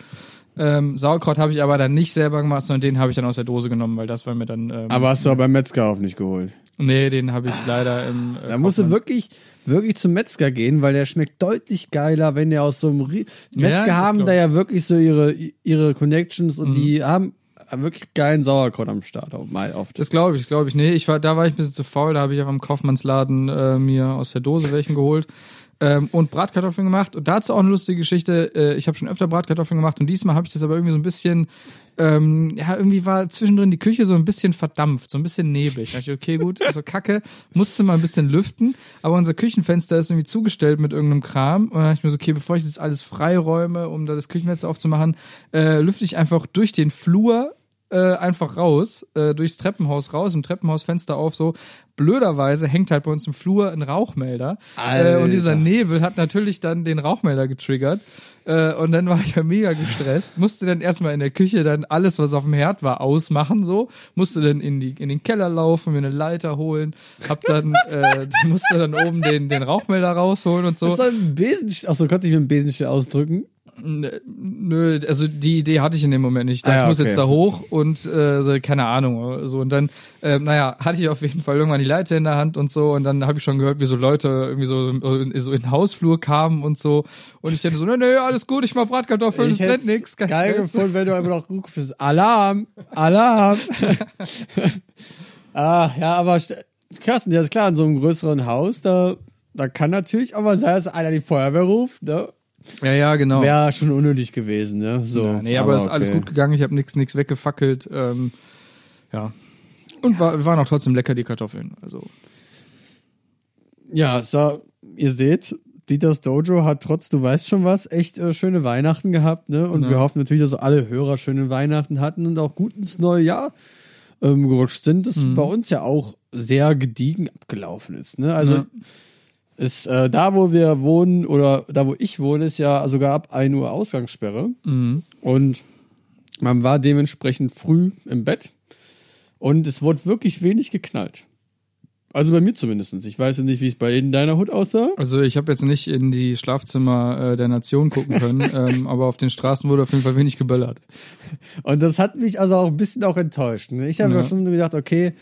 Ähm, Sauerkraut habe ich aber dann nicht selber gemacht, sondern den habe ich dann aus der Dose genommen, weil das war mir dann. Ähm, Aber hast du aber beim Metzger auch nicht geholt. nee, den habe ich leider im. Äh, Da musst du wirklich, wirklich zum Metzger gehen, weil der schmeckt deutlich geiler, wenn der aus so einem Rie Metzger das haben da ja wirklich so ihre, ihre Connections Mhm. und die haben wirklich geilen Sauerkraut am Start oft. Das glaube ich, das glaube ich. Nee, ich war, da war ich ein bisschen zu faul, da habe ich einfach im Kaufmannsladen äh, mir aus der Dose welchen geholt. Ähm, und Bratkartoffeln gemacht. Und dazu auch eine lustige Geschichte. Äh, ich habe schon öfter Bratkartoffeln gemacht und diesmal habe ich das aber irgendwie so ein bisschen, ähm, ja, irgendwie war zwischendrin die Küche so ein bisschen verdampft, so ein bisschen neblig. Da dachte ich, okay, gut, also Kacke, musste mal ein bisschen lüften, aber unser Küchenfenster ist irgendwie zugestellt mit irgendeinem Kram. Und dann dachte ich mir so, okay, bevor ich das alles freiräume, um da das Küchenfenster aufzumachen, äh, lüfte ich einfach durch den Flur äh, einfach raus, äh, durchs Treppenhaus raus, im Treppenhausfenster auf, so. Blöderweise hängt halt bei uns im Flur ein Rauchmelder. Äh, und dieser Nebel hat natürlich dann den Rauchmelder getriggert. Äh, und dann war ich ja mega gestresst. Musste dann erstmal in der Küche dann alles, was auf dem Herd war, ausmachen, so. Musste dann in, die, in den Keller laufen, mir eine Leiter holen. Hab dann, äh, musste dann oben den, den Rauchmelder rausholen und so. Das ist ein Besen, achso, konnte ich mit dem Besenstiel ausdrücken? Nö, also die Idee hatte ich in dem Moment nicht. Ich Ah ja, ich muss okay. jetzt da hoch und äh, so, keine Ahnung. So und dann, ähm, naja, hatte ich auf jeden Fall irgendwann die Leiter in der Hand und so und dann habe ich schon gehört, wie so Leute irgendwie so, so in den Hausflur kamen und so und ich dachte so, nö, nö, alles gut, ich mach Bratkartoffeln, es brennt hätt's nix, geil Stress. gefunden, wenn du einfach noch rufst, Alarm, Alarm. ah, ja, aber krass, ja, ist klar, in so einem größeren Haus, da, da kann natürlich auch mal sein, dass einer die Feuerwehr ruft, ne? Ja, ja, genau. Wäre schon unnötig gewesen, ne? So. ja, nee, aber, es ist alles okay. gut gegangen, ich habe nix, nix weggefackelt. Ähm, ja. Und war, waren auch trotzdem lecker, die Kartoffeln. Also. Ja, so, ihr seht, Dieters Dojo hat trotz, du weißt schon was, echt äh, schöne Weihnachten gehabt, ne? Und Ja. wir hoffen natürlich, dass alle Hörer schöne Weihnachten hatten und auch gut ins neue Jahr ähm, gerutscht sind, das Mhm. bei uns ja auch sehr gediegen abgelaufen ist, ne? Also Ja. Ist äh, da, wo wir wohnen oder da, wo ich wohne, ist ja sogar ab 1 Uhr Ausgangssperre Mhm. und man war dementsprechend früh im Bett und es wurde wirklich wenig geknallt. Also bei mir zumindest. Ich weiß ja nicht, wie es bei in deiner Hut aussah. Also ich habe jetzt nicht in die Schlafzimmer äh, der Nation gucken können, ähm, aber auf den Straßen wurde auf jeden Fall wenig geböllert. Und das hat mich also auch ein bisschen auch enttäuscht. Ne? Ich habe Ja. ja. schon gedacht, okay,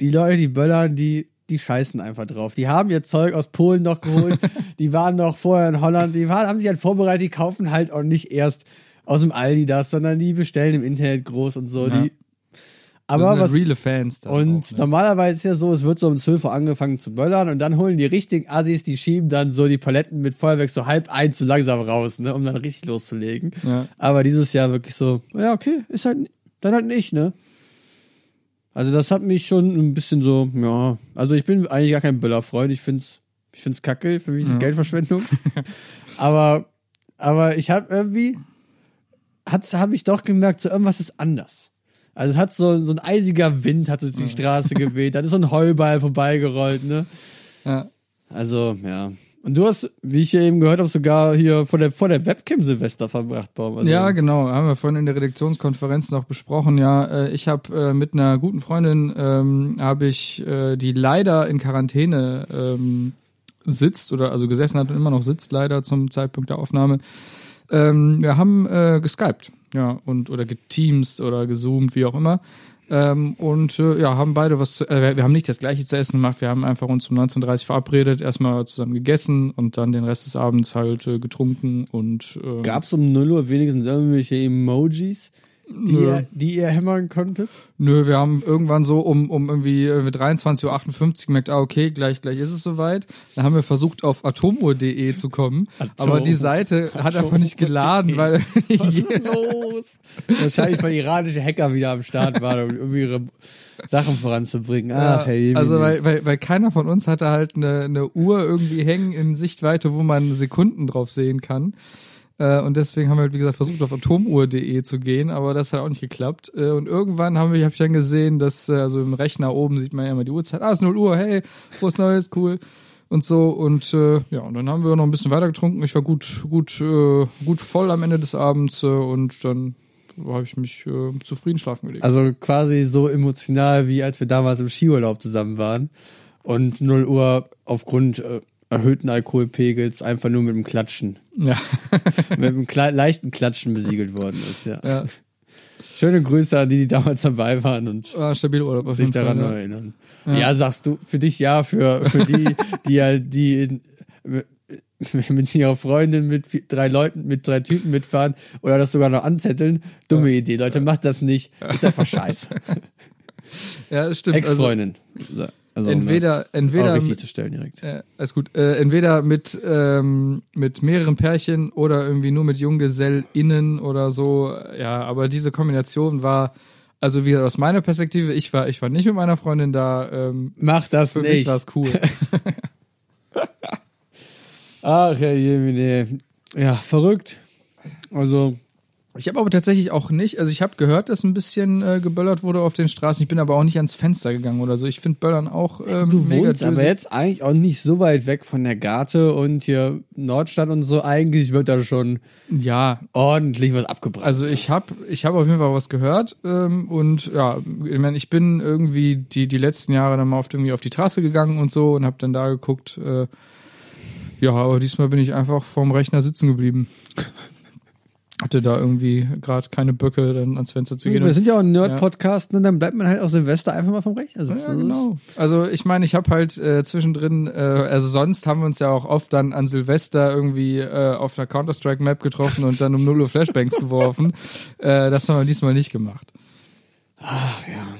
die Leute, die böllern, die, die scheißen einfach drauf. Die haben ihr Zeug aus Polen noch geholt, die waren noch vorher in Holland, die waren, haben sich halt vorbereitet, die kaufen halt auch nicht erst aus dem Aldi das, sondern die bestellen im Internet groß und so. Ja. Die, Das aber sind was, reale Fans. und auch, ne? normalerweise ist ja so, es wird so um 12 Uhr angefangen zu böllern und dann holen die richtigen Assis, die schieben dann so die Paletten mit Feuerwerk so halb eins zu langsam raus, ne, um dann richtig loszulegen. Ja. Aber dieses Jahr wirklich so, ja, okay, ist halt, dann halt nicht, ne. Also das hat mich schon ein bisschen so, ja, also ich bin eigentlich gar kein Böllerfreund, ich find's, ich find's kacke, für mich ist es Geldverschwendung. aber, aber ich habe irgendwie, hat's, habe ich doch gemerkt, so irgendwas ist anders. Also es hat so, so ein eisiger Wind hat durch die Straße geweht, dann ist so ein Heuball vorbeigerollt, ne. Ja. Also, ja. Und du hast, wie ich ja eben gehört habe, sogar hier vor der, vor der Webcam Silvester verbracht, Baum. Also, Ja, genau. Haben wir vorhin in der Redaktionskonferenz noch besprochen. Ja, äh, ich habe äh, mit einer guten Freundin ähm, habe ich, äh, die leider in Quarantäne ähm, sitzt oder also gesessen hat und immer noch sitzt leider zum Zeitpunkt der Aufnahme. Ähm, wir haben äh, geskypt, ja und oder geteamst oder gezoomt, wie auch immer. Ähm, und äh, ja, haben beide was, zu, äh, wir haben nicht das gleiche zu essen gemacht, wir haben einfach uns um 19.30 Uhr verabredet, erstmal zusammen gegessen und dann den Rest des Abends halt äh, getrunken und äh, Gab's um 0 Uhr wenigstens irgendwelche Emojis, die, Nö. ihr, die ihr hämmern konntet? Nö, wir haben irgendwann so um, um irgendwie äh, 23.58 Uhr gemerkt, ah, okay, gleich, gleich ist es soweit. Dann haben wir versucht, auf atomuhr.de zu kommen, aber die Seite hat einfach nicht geladen, weil Was ist los? Wahrscheinlich, weil iranische Hacker wieder am Start waren, um irgendwie ihre Sachen voranzubringen. Ach, hey, Ja, also weil, weil, weil keiner von uns hatte halt eine, eine Uhr irgendwie hängen in Sichtweite, wo man Sekunden drauf sehen kann. Äh, und deswegen haben wir halt, wie gesagt, versucht, auf atomuhr.de zu gehen, aber das hat auch nicht geklappt. Äh, und irgendwann habe ich dann gesehen, dass, äh, also im Rechner oben sieht man ja immer die Uhrzeit, ah, es ist 0 Uhr, hey, frohes Neues, cool. Und so, und äh, ja, und dann haben wir noch ein bisschen weiter getrunken. Ich war gut, gut, äh, gut voll am Ende des Abends und dann habe ich mich zufrieden schlafen gelegt. Also quasi so emotional, wie als wir damals im Skiurlaub zusammen waren und 0 Uhr aufgrund erhöhten Alkoholpegels einfach nur mit dem Klatschen, ja. mit einem leichten Klatschen besiegelt worden ist, ja. ja. Schöne Grüße an die, die damals dabei waren und War stabil Urlaub auf sich daran Fall. Ja. erinnern. Ja. sagst du, für dich ja, für, für die, die ja, die in, mit ihrer Freundin mit drei Leuten, mit drei Typen mitfahren oder das sogar noch anzetteln. Dumme Idee, Leute, macht das nicht. Ist einfach scheiße. Ja, stimmt. Ex-Freundin. Also, um entweder, das entweder, richtig zu stellen direkt. äh, alles gut, äh, entweder mit, ähm, mit mehreren Pärchen oder irgendwie nur mit JunggesellInnen oder so. Ja, aber diese Kombination war, also wie gesagt, aus meiner Perspektive, ich war, ich war nicht mit meiner Freundin da. Ähm, Mach das für mich nicht. war es cool. Ach, Herr Jemine. Ja, verrückt. Also, Ich habe aber tatsächlich auch nicht, also ich habe gehört, dass ein bisschen äh, geböllert wurde auf den Straßen. Ich bin aber auch nicht ans Fenster gegangen oder so. Ich finde Böllern auch ähm, du wohnst aber dösig. jetzt eigentlich auch nicht so weit weg von der Garte und hier Nordstadt und so. Eigentlich wird da schon Ja, ordentlich was abgebracht. Also ich habe ich hab auf jeden Fall was gehört ähm, und ja, ich meine, ich bin irgendwie die, die letzten Jahre dann mal auf, irgendwie auf die Trasse gegangen und so und habe dann da geguckt. Äh, ja, aber diesmal bin ich einfach vorm Rechner sitzen geblieben. Hatte da irgendwie gerade keine Böcke, dann ans Fenster zu gehen. wir Und- sind ja auch ein Nerd-Podcast und dann bleibt man halt auch Silvester einfach mal vom Rechner sitzen. ja, genau. Also ich meine, ich habe halt äh, zwischendrin, äh, also sonst haben wir uns ja auch oft dann an Silvester irgendwie äh, auf einer Counter-Strike-Map getroffen und dann um 0 Uhr Flashbangs geworfen. Äh, das haben wir diesmal nicht gemacht. Ach ja.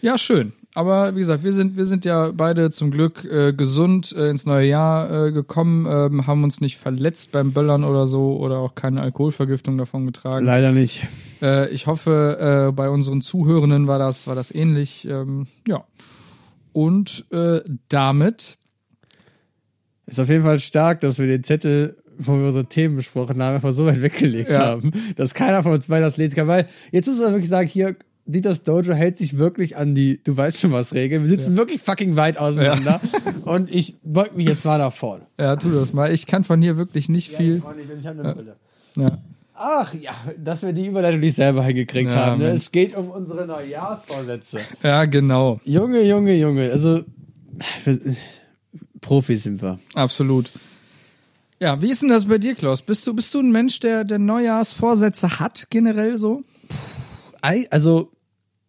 Ja, schön. Aber wie gesagt, wir sind, wir sind ja beide zum Glück äh, gesund äh, ins neue Jahr äh, gekommen, ähm, haben uns nicht verletzt beim Böllern oder so oder auch keine Alkoholvergiftung davon getragen. Leider nicht. Äh, ich hoffe, äh, bei unseren Zuhörenden war das, war das ähnlich. Ähm, ja. Und äh, damit, Ist auf jeden Fall stark, dass wir den Zettel, wo wir unsere Themen besprochen haben, einfach so weit weggelegt Ja. haben, dass keiner von uns beiden das lesen kann. Weil jetzt muss man wirklich sagen, hier, Dieters Dojo hält sich wirklich an die, du weißt schon was, Regeln. Wir sitzen wirklich fucking weit auseinander. Und ich beug mich jetzt mal nach vorne. ja, tu das mal. Ich kann von hier wirklich nicht viel. Ich hab eine Brille. Ja. Ach ja, dass wir die Überleitung nicht selber hingekriegt Ja, haben. Ne? Es geht um unsere Neujahrsvorsätze. ja, genau. Junge, Junge, Junge. Also, Profis sind wir. Absolut. Ja, wie ist denn das bei dir, Klaus? Bist du, bist du ein Mensch, der, der Neujahrsvorsätze hat, generell so? Also,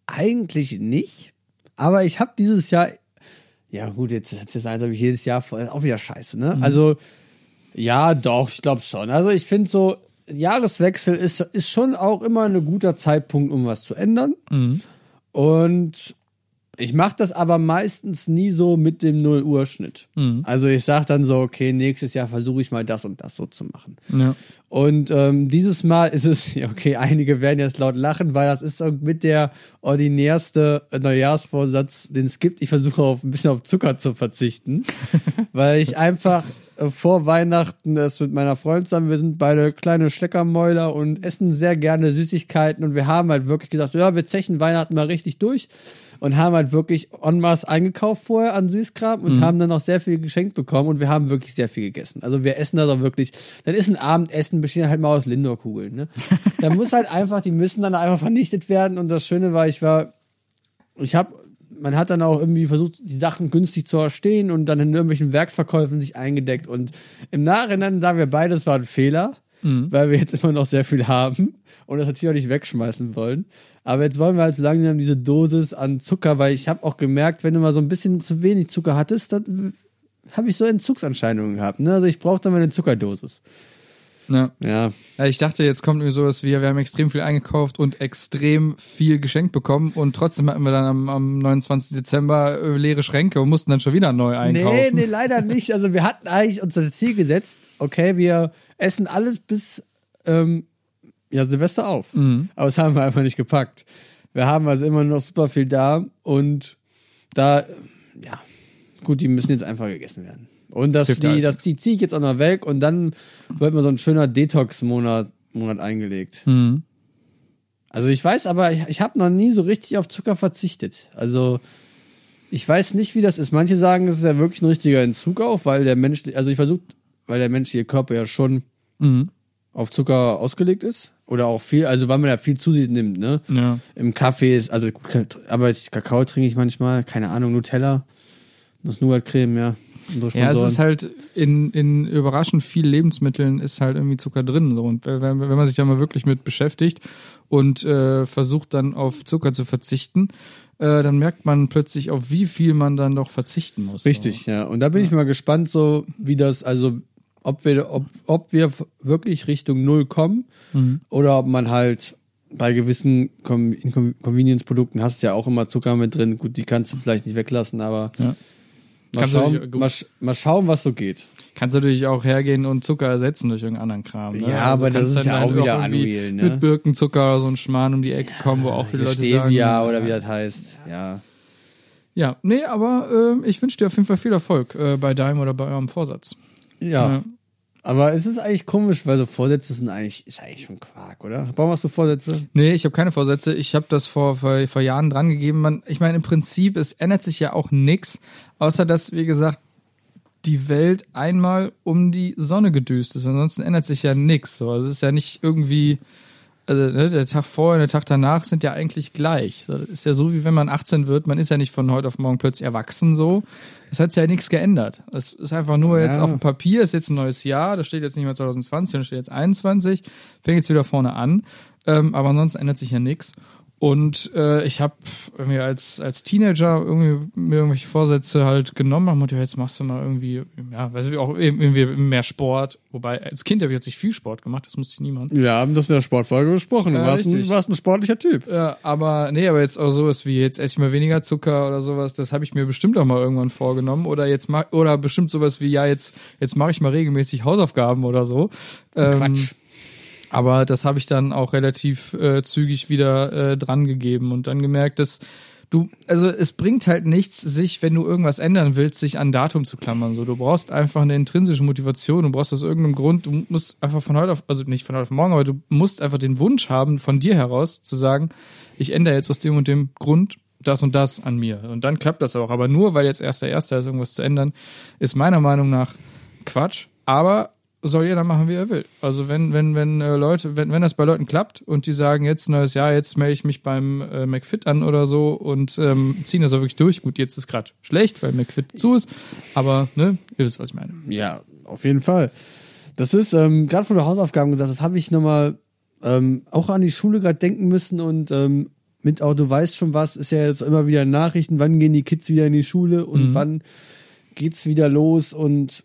eigentlich nicht. Aber ich habe dieses Jahr, ja gut, jetzt, jetzt habe ich jedes Jahr auch wieder scheiße, ne? Also, ja, doch, ich glaube schon. Also, ich finde so, Jahreswechsel ist, ist schon auch immer ein guter Zeitpunkt, um was zu ändern. Mhm. Und ich mache das aber meistens nie so mit dem 0 Uhr Schnitt. Mhm. Also ich sage dann so, okay, nächstes Jahr versuche ich mal das und das so zu machen. Ja. Und ähm, dieses Mal ist es, okay, einige werden jetzt laut lachen, weil das ist mit der ordinärste Neujahrsvorsatz, den es gibt. Ich versuche auf ein bisschen auf Zucker zu verzichten, weil ich einfach äh, vor Weihnachten das mit meiner Freundin zusammen, wir sind beide kleine Schleckermäuler und essen sehr gerne Süßigkeiten und wir haben halt wirklich gesagt, ja, wir zechen Weihnachten mal richtig durch und haben halt wirklich en masse eingekauft vorher an Süßkram und haben dann noch sehr viel geschenkt bekommen und wir haben wirklich sehr viel gegessen. Also wir essen das auch wirklich, dann ist ein Abendessen, besteht halt mal aus Lindor-Kugeln, ne? Da muss halt einfach, die müssen dann einfach vernichtet werden und das Schöne war, ich war, ich habe man hat dann auch irgendwie versucht, die Sachen günstig zu erstehen und dann in irgendwelchen Werksverkäufen sich eingedeckt. Und im Nachhinein sagen wir beide, es war ein Fehler, weil wir jetzt immer noch sehr viel haben und das natürlich auch nicht wegschmeißen wollen. Aber jetzt wollen wir halt so langsam diese Dosis an Zucker, weil ich habe auch gemerkt, wenn du mal so ein bisschen zu wenig Zucker hattest, dann habe ich so Entzugserscheinungen gehabt. Ne? Also ich brauche dann mal eine Zuckerdosis. Ja. Ja, Ja, ich dachte, jetzt kommt irgendwie sowas wie, wir haben extrem viel eingekauft und extrem viel geschenkt bekommen und trotzdem hatten wir dann am, am 29. Dezember äh, leere Schränke und mussten dann schon wieder neu einkaufen. Nee, nee, leider nicht. Also wir hatten eigentlich unser Ziel gesetzt, okay, wir essen alles bis ähm, ja, Silvester auf. Mhm. Aber das haben wir einfach nicht gepackt. Wir haben also immer noch super viel da und da, ja, gut, die müssen jetzt einfach gegessen werden. Und das, die, das, die ziehe ich jetzt auch noch weg und dann wird mal so ein schöner Detox-Monat Monat eingelegt. Mhm. Also ich weiß, aber ich, ich habe noch nie so richtig auf Zucker verzichtet. Also ich weiß nicht, wie das ist. Manche sagen, es ist ja wirklich ein richtiger Entzug auch, weil der Mensch, also ich versuche, weil der menschliche Körper ja schon Mhm. auf Zucker ausgelegt ist. Oder auch viel, also weil man ja viel zu sich nimmt, ne? Ja. Im Kaffee ist, also aber Kakao trinke ich manchmal, keine Ahnung, Nutella, Nuss-Nougat-Creme, ja. Ja, es ist halt in, in überraschend vielen Lebensmitteln ist halt irgendwie Zucker drin. So. Und wenn, wenn man sich da mal wirklich mit beschäftigt und äh, versucht dann auf Zucker zu verzichten, äh, dann merkt man plötzlich, auf wie viel man dann doch verzichten muss. Richtig, ja. Und da bin ich mal gespannt, so wie das, also ob wir, ob, ob wir wirklich Richtung Null kommen Mhm. oder ob man halt bei gewissen Com Con- Convenience-Produkten hast du ja auch immer Zucker mit drin. Gut, die kannst du vielleicht nicht weglassen, aber Ja. mal, schauen, mal, mal schauen, was so geht. Kannst du natürlich auch hergehen und Zucker ersetzen durch irgendeinen anderen Kram. Ne? Ja, aber das ist ja halt auch wieder unreal, ne? Mit Birkenzucker so ein Schmarrn um die Ecke kommen, wo auch viele Leute Stevia sagen. oder wie das heißt. Ja. Ja, nee, aber äh, ich wünsche dir auf jeden Fall viel Erfolg äh, bei deinem oder bei eurem Vorsatz. Ja. Ja. Aber es ist eigentlich komisch, weil so Vorsätze sind eigentlich, ist eigentlich schon Quark, oder? Warum hast du Vorsätze? Nee, ich habe keine Vorsätze. Ich habe das vor, vor, vor Jahren dran gegeben. Man, ich meine, im Prinzip, es ändert sich ja auch nix, außer dass, wie gesagt, die Welt einmal um die Sonne gedüst ist. Ansonsten ändert sich ja nix. So. Also es ist ja nicht irgendwie, also ne, der Tag vorher und der Tag danach sind ja eigentlich gleich. Das ist ja so, wie wenn man 18 wird. Man ist ja nicht von heute auf morgen plötzlich erwachsen so. Es hat sich ja nichts geändert. Es ist einfach nur jetzt Ja. auf dem Papier, ist jetzt ein neues Jahr, da steht jetzt nicht mehr 2020, da steht jetzt 21, fängt jetzt wieder vorne an. Ähm, aber ansonsten ändert sich ja nichts. Und äh, ich habe irgendwie als, als Teenager irgendwie mir irgendwelche Vorsätze halt genommen und ja, jetzt machst du mal irgendwie, ja, weiß ich auch irgendwie mehr Sport. Wobei, als Kind habe ich jetzt nicht viel Sport gemacht, das musste ich niemand. Wir haben das in der Sportfolge besprochen. Du Ja, warst, ein, warst ein sportlicher Typ. Ja, aber nee, aber jetzt auch sowas wie jetzt esse ich mal weniger Zucker oder sowas, das habe ich mir bestimmt auch mal irgendwann vorgenommen oder jetzt ma oder bestimmt sowas wie ja jetzt jetzt mache ich mal regelmäßig Hausaufgaben oder so. Ähm, Quatsch. Aber das habe ich dann auch relativ äh, zügig wieder äh, dran gegeben und dann gemerkt, dass du, also es bringt halt nichts, sich, wenn du irgendwas ändern willst, sich an Datum zu klammern. So, du brauchst einfach eine intrinsische Motivation, du brauchst aus irgendeinem Grund, du musst einfach von heute auf, also nicht von heute auf morgen, aber du musst einfach den Wunsch haben, von dir heraus zu sagen, ich ändere jetzt aus dem und dem Grund das und das an mir. Und dann klappt das auch. Aber nur weil jetzt erst der Erste ist, irgendwas zu ändern, ist meiner Meinung nach Quatsch. Aber soll jeder machen, wie er will. Also wenn, wenn, wenn äh, Leute, wenn, wenn das bei Leuten klappt und die sagen, jetzt neues Jahr, jetzt melde ich mich beim äh, McFit an oder so und ähm, ziehen das auch wirklich durch. Gut, jetzt ist gerade schlecht, weil McFit zu ist, aber ne, ihr wisst, was ich meine. Ja, auf jeden Fall. Das ist, ähm, gerade von der Hausaufgaben gesagt, das habe ich nochmal ähm, auch an die Schule gerade denken müssen und ähm, mit auch, du weißt schon was, ist ja jetzt immer wieder Nachrichten, wann gehen die Kids wieder in die Schule und Mhm. wann geht's wieder los und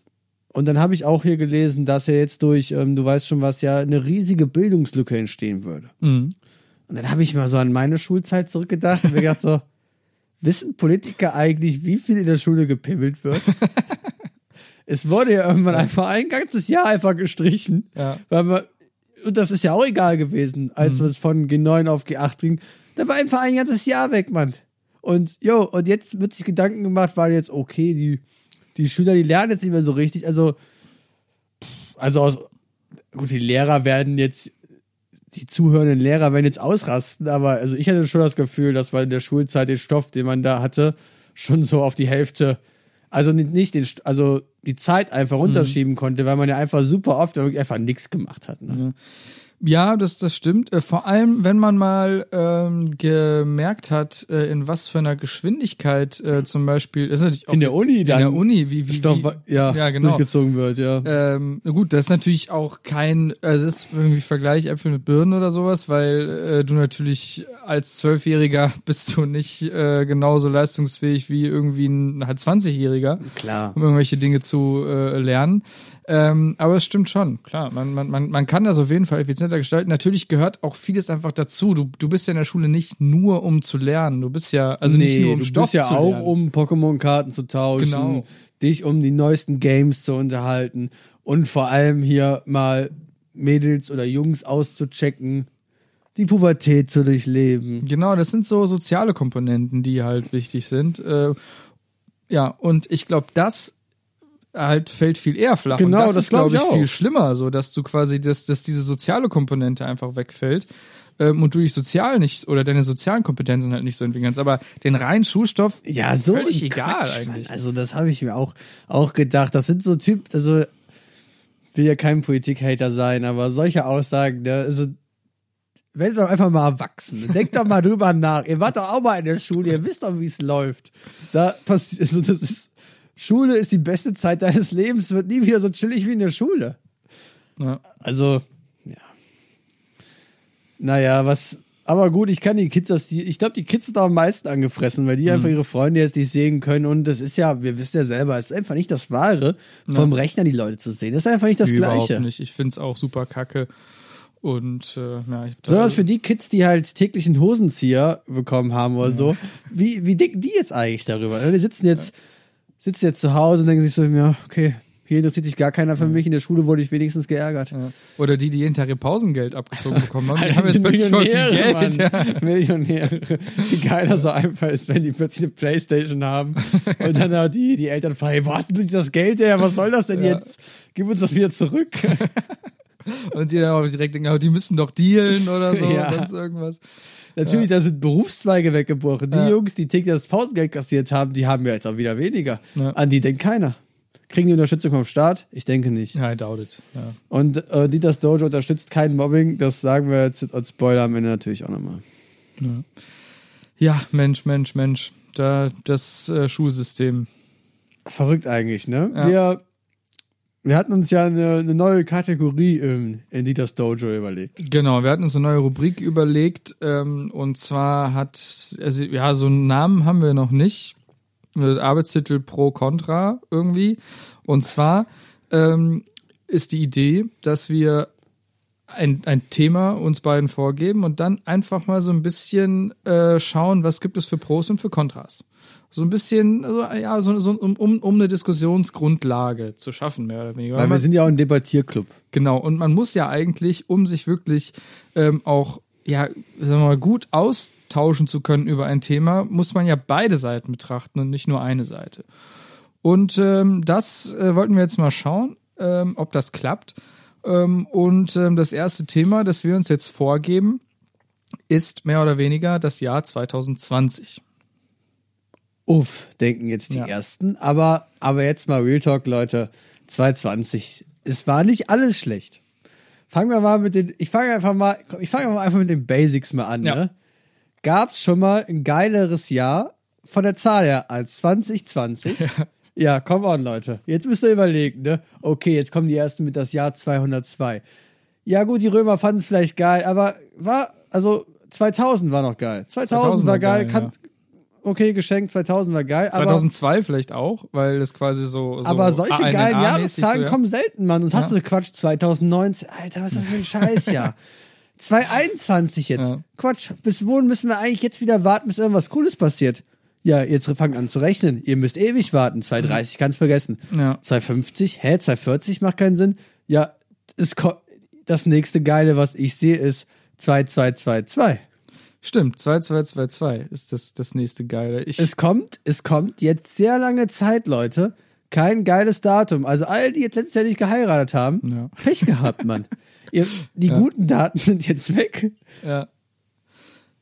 Und dann habe ich auch hier gelesen, dass ja jetzt durch, ähm, du weißt schon was, ja eine riesige Bildungslücke entstehen würde. Mhm. Und dann habe ich mal so an meine Schulzeit zurückgedacht und mir gedacht so, wissen Politiker eigentlich, wie viel in der Schule gepimmelt wird? es wurde ja irgendwann einfach ein ganzes Jahr einfach gestrichen, Ja. weil man, und das ist ja auch egal gewesen, als Mhm. es von G9 auf G8 ging, da war einfach ein ganzes Jahr weg, Mann. Und jo, und jetzt wird sich Gedanken gemacht, weil jetzt, okay, die, die Schüler, die lernen jetzt nicht mehr so richtig, also, also aus, gut, die Lehrer werden jetzt, die zuhörenden Lehrer werden jetzt ausrasten, aber also ich hatte schon das Gefühl, dass man in der Schulzeit den Stoff, den man da hatte, schon so auf die Hälfte, also nicht, den, also die Zeit einfach runterschieben konnte, weil man ja einfach super oft einfach nichts gemacht hat. Ne? Ja, das, das stimmt. Äh, Vor allem, wenn man mal ähm, gemerkt hat, äh, in was für einer Geschwindigkeit äh, zum Beispiel, das ist natürlich auch In der Uni in dann der Uni, wie, wie, Stoff, wie ja, ja, genau. durchgezogen wird, ja. Ähm, gut, das ist natürlich auch kein, also das ist irgendwie Vergleich Äpfel mit Birnen oder sowas, weil äh, du natürlich als Zwölfjähriger bist du nicht äh, genauso leistungsfähig wie irgendwie ein halt 20-Jähriger, Klar. um irgendwelche Dinge zu äh, lernen. Ähm, aber es stimmt schon, klar. Man, man, man, man kann das auf jeden Fall effizienter gestalten. Natürlich gehört auch vieles einfach dazu. Du, du bist ja in der Schule nicht nur um zu lernen. Du bist ja, also nicht nur um du Stoff bist ja auch, lernen. um Pokémon-Karten zu tauschen, Genau. dich um die neuesten Games zu unterhalten und vor allem hier mal Mädels oder Jungs auszuchecken, die Pubertät zu durchleben. Genau, das sind so soziale Komponenten, die halt wichtig sind. Äh, ja, und ich glaube, das halt fällt viel eher flach. Genau, und das, das ist, glaube glaub ich, ich auch. viel schlimmer, so dass du quasi, dass, dass diese soziale Komponente einfach wegfällt. Ähm, und du dich sozial nicht oder deine sozialen Kompetenzen halt nicht so entwickeln kannst. Aber den reinen Schulstoff Ja, so völlig egal Quatsch, eigentlich. Mann. Also das habe ich mir auch, auch gedacht. Das sind so Typ, also will ja kein Politik-Hater sein, aber solche Aussagen, ne, also werdet doch einfach mal erwachsen. Denkt doch mal drüber nach. Ihr wart doch auch mal in der Schule, ihr wisst doch, wie es läuft. Da passiert, also das ist, Schule ist die beste Zeit deines Lebens, wird nie wieder so chillig wie in der Schule. Ja. Also, ja. Naja, was, aber gut, ich kann die Kids, das, die, ich glaube, die Kids sind am meisten angefressen, weil die einfach ihre Freunde jetzt nicht sehen können und das ist ja, wir wissen ja selber, es ist einfach nicht das Wahre, vom Rechner die Leute zu sehen. Das ist einfach nicht das Überhaupt Gleiche. nicht. Ich find's auch super kacke. Und äh, ja, ich Besonders für die Kids, die halt täglich einen Hosenzieher bekommen haben oder so. Wie, wie denken die jetzt eigentlich darüber? Die sitzen jetzt, sitzen jetzt zu Hause und denken sich so, ja, okay, hier interessiert sich gar keiner für mich. In der Schule wurde ich wenigstens geärgert. ja. Oder die, die jeden Tag ihr Pausengeld abgezogen bekommen haben, die Alter, haben jetzt plötzlich voll viel Millionäre, Geld. Ja. Millionäre. Wie geil das so einfach ist, wenn die plötzlich eine Playstation haben und dann auch die, die Eltern fragen, hey, wo hast du das Geld her? Was soll das denn Ja. jetzt? Gib uns das wieder zurück. Und die dann auch direkt denken, oh, die müssen doch dealen oder so, Ja. sonst irgendwas. Natürlich, da sind Berufszweige weggebrochen. Die Ja. Jungs, die täglich das Pausengeld kassiert haben, die haben ja jetzt auch wieder weniger. Ja. An die denkt keiner. Kriegen die Unterstützung vom Staat? Ich denke nicht. Ja, I doubt it. Ja. Und äh, Dieters Dojo unterstützt kein Mobbing. Das sagen wir jetzt als Spoiler am Ende natürlich auch nochmal. ja, Mensch, Mensch, Mensch. Da, das äh, Schulsystem. Verrückt eigentlich, ne? Ja. Wir, wir hatten uns ja eine, eine neue Kategorie in, in Dieters Dojo überlegt. Genau, wir hatten uns eine neue Rubrik überlegt. Ähm, und zwar hat, also ja, so einen Namen haben wir noch nicht. Äh, Arbeitstitel pro Contra irgendwie. Und zwar ähm, ist die Idee, dass wir ein, ein Thema uns beiden vorgeben und dann einfach mal so ein bisschen äh, schauen, was gibt es für Pros und für Kontras. So ein bisschen, also, ja, so, so um, um, um eine Diskussionsgrundlage zu schaffen, mehr oder weniger. Weil wir Man- sind ja auch ein Debattierclub. Genau, und man muss ja eigentlich, um sich wirklich ähm, auch, ja, sagen wir mal, gut austauschen zu können über ein Thema, muss man ja beide Seiten betrachten und nicht nur eine Seite. Und ähm, das äh, wollten wir jetzt mal schauen, ähm, ob das klappt. Ähm, und ähm, das erste Thema, das wir uns jetzt vorgeben, ist mehr oder weniger das Jahr 2020. Uff, denken jetzt die Ja. ersten. Aber, aber jetzt mal Real Talk, Leute. 2020. Es war nicht alles schlecht. Fangen wir mal mit den, ich fange einfach mal, ich fange mal einfach mit den Basics mal an, Ja. ne? Gab's schon mal ein geileres Jahr von der Zahl her als 2020? Ja, come on, Leute. Jetzt müsst ihr überlegen, ne? Okay, jetzt kommen die ersten mit das Jahr 202. Ja, gut, die Römer fanden es vielleicht geil, aber war, also 2000 war noch geil. 2000, war geil, kann, okay, Geschenk 2000 war geil. 2002 vielleicht auch, weil das quasi so. so aber, aber solche ANNA geilen Jahreszahlen so, ja. kommen selten, Mann. Sonst hast du Quatsch 2019. Alter, was ist das für ein Scheißjahr? 2021 jetzt. Ja. Quatsch, bis wohin müssen wir eigentlich jetzt wieder warten, bis irgendwas Cooles passiert? Ja, jetzt fangt an zu rechnen. Ihr müsst ewig warten. 230 kannst vergessen. Ja. 250, hä, 240 macht keinen Sinn. Ja, es das nächste Geile, was ich sehe, ist 2222. Stimmt, 2222 ist das, das nächste Geile. Ich, Es kommt, es kommt jetzt sehr lange Zeit, Leute. Kein geiles Datum. Also all die jetzt letztes Jahr nicht geheiratet haben, Ja. Pech gehabt, Mann. Ihr, die guten Daten sind jetzt weg. Ja.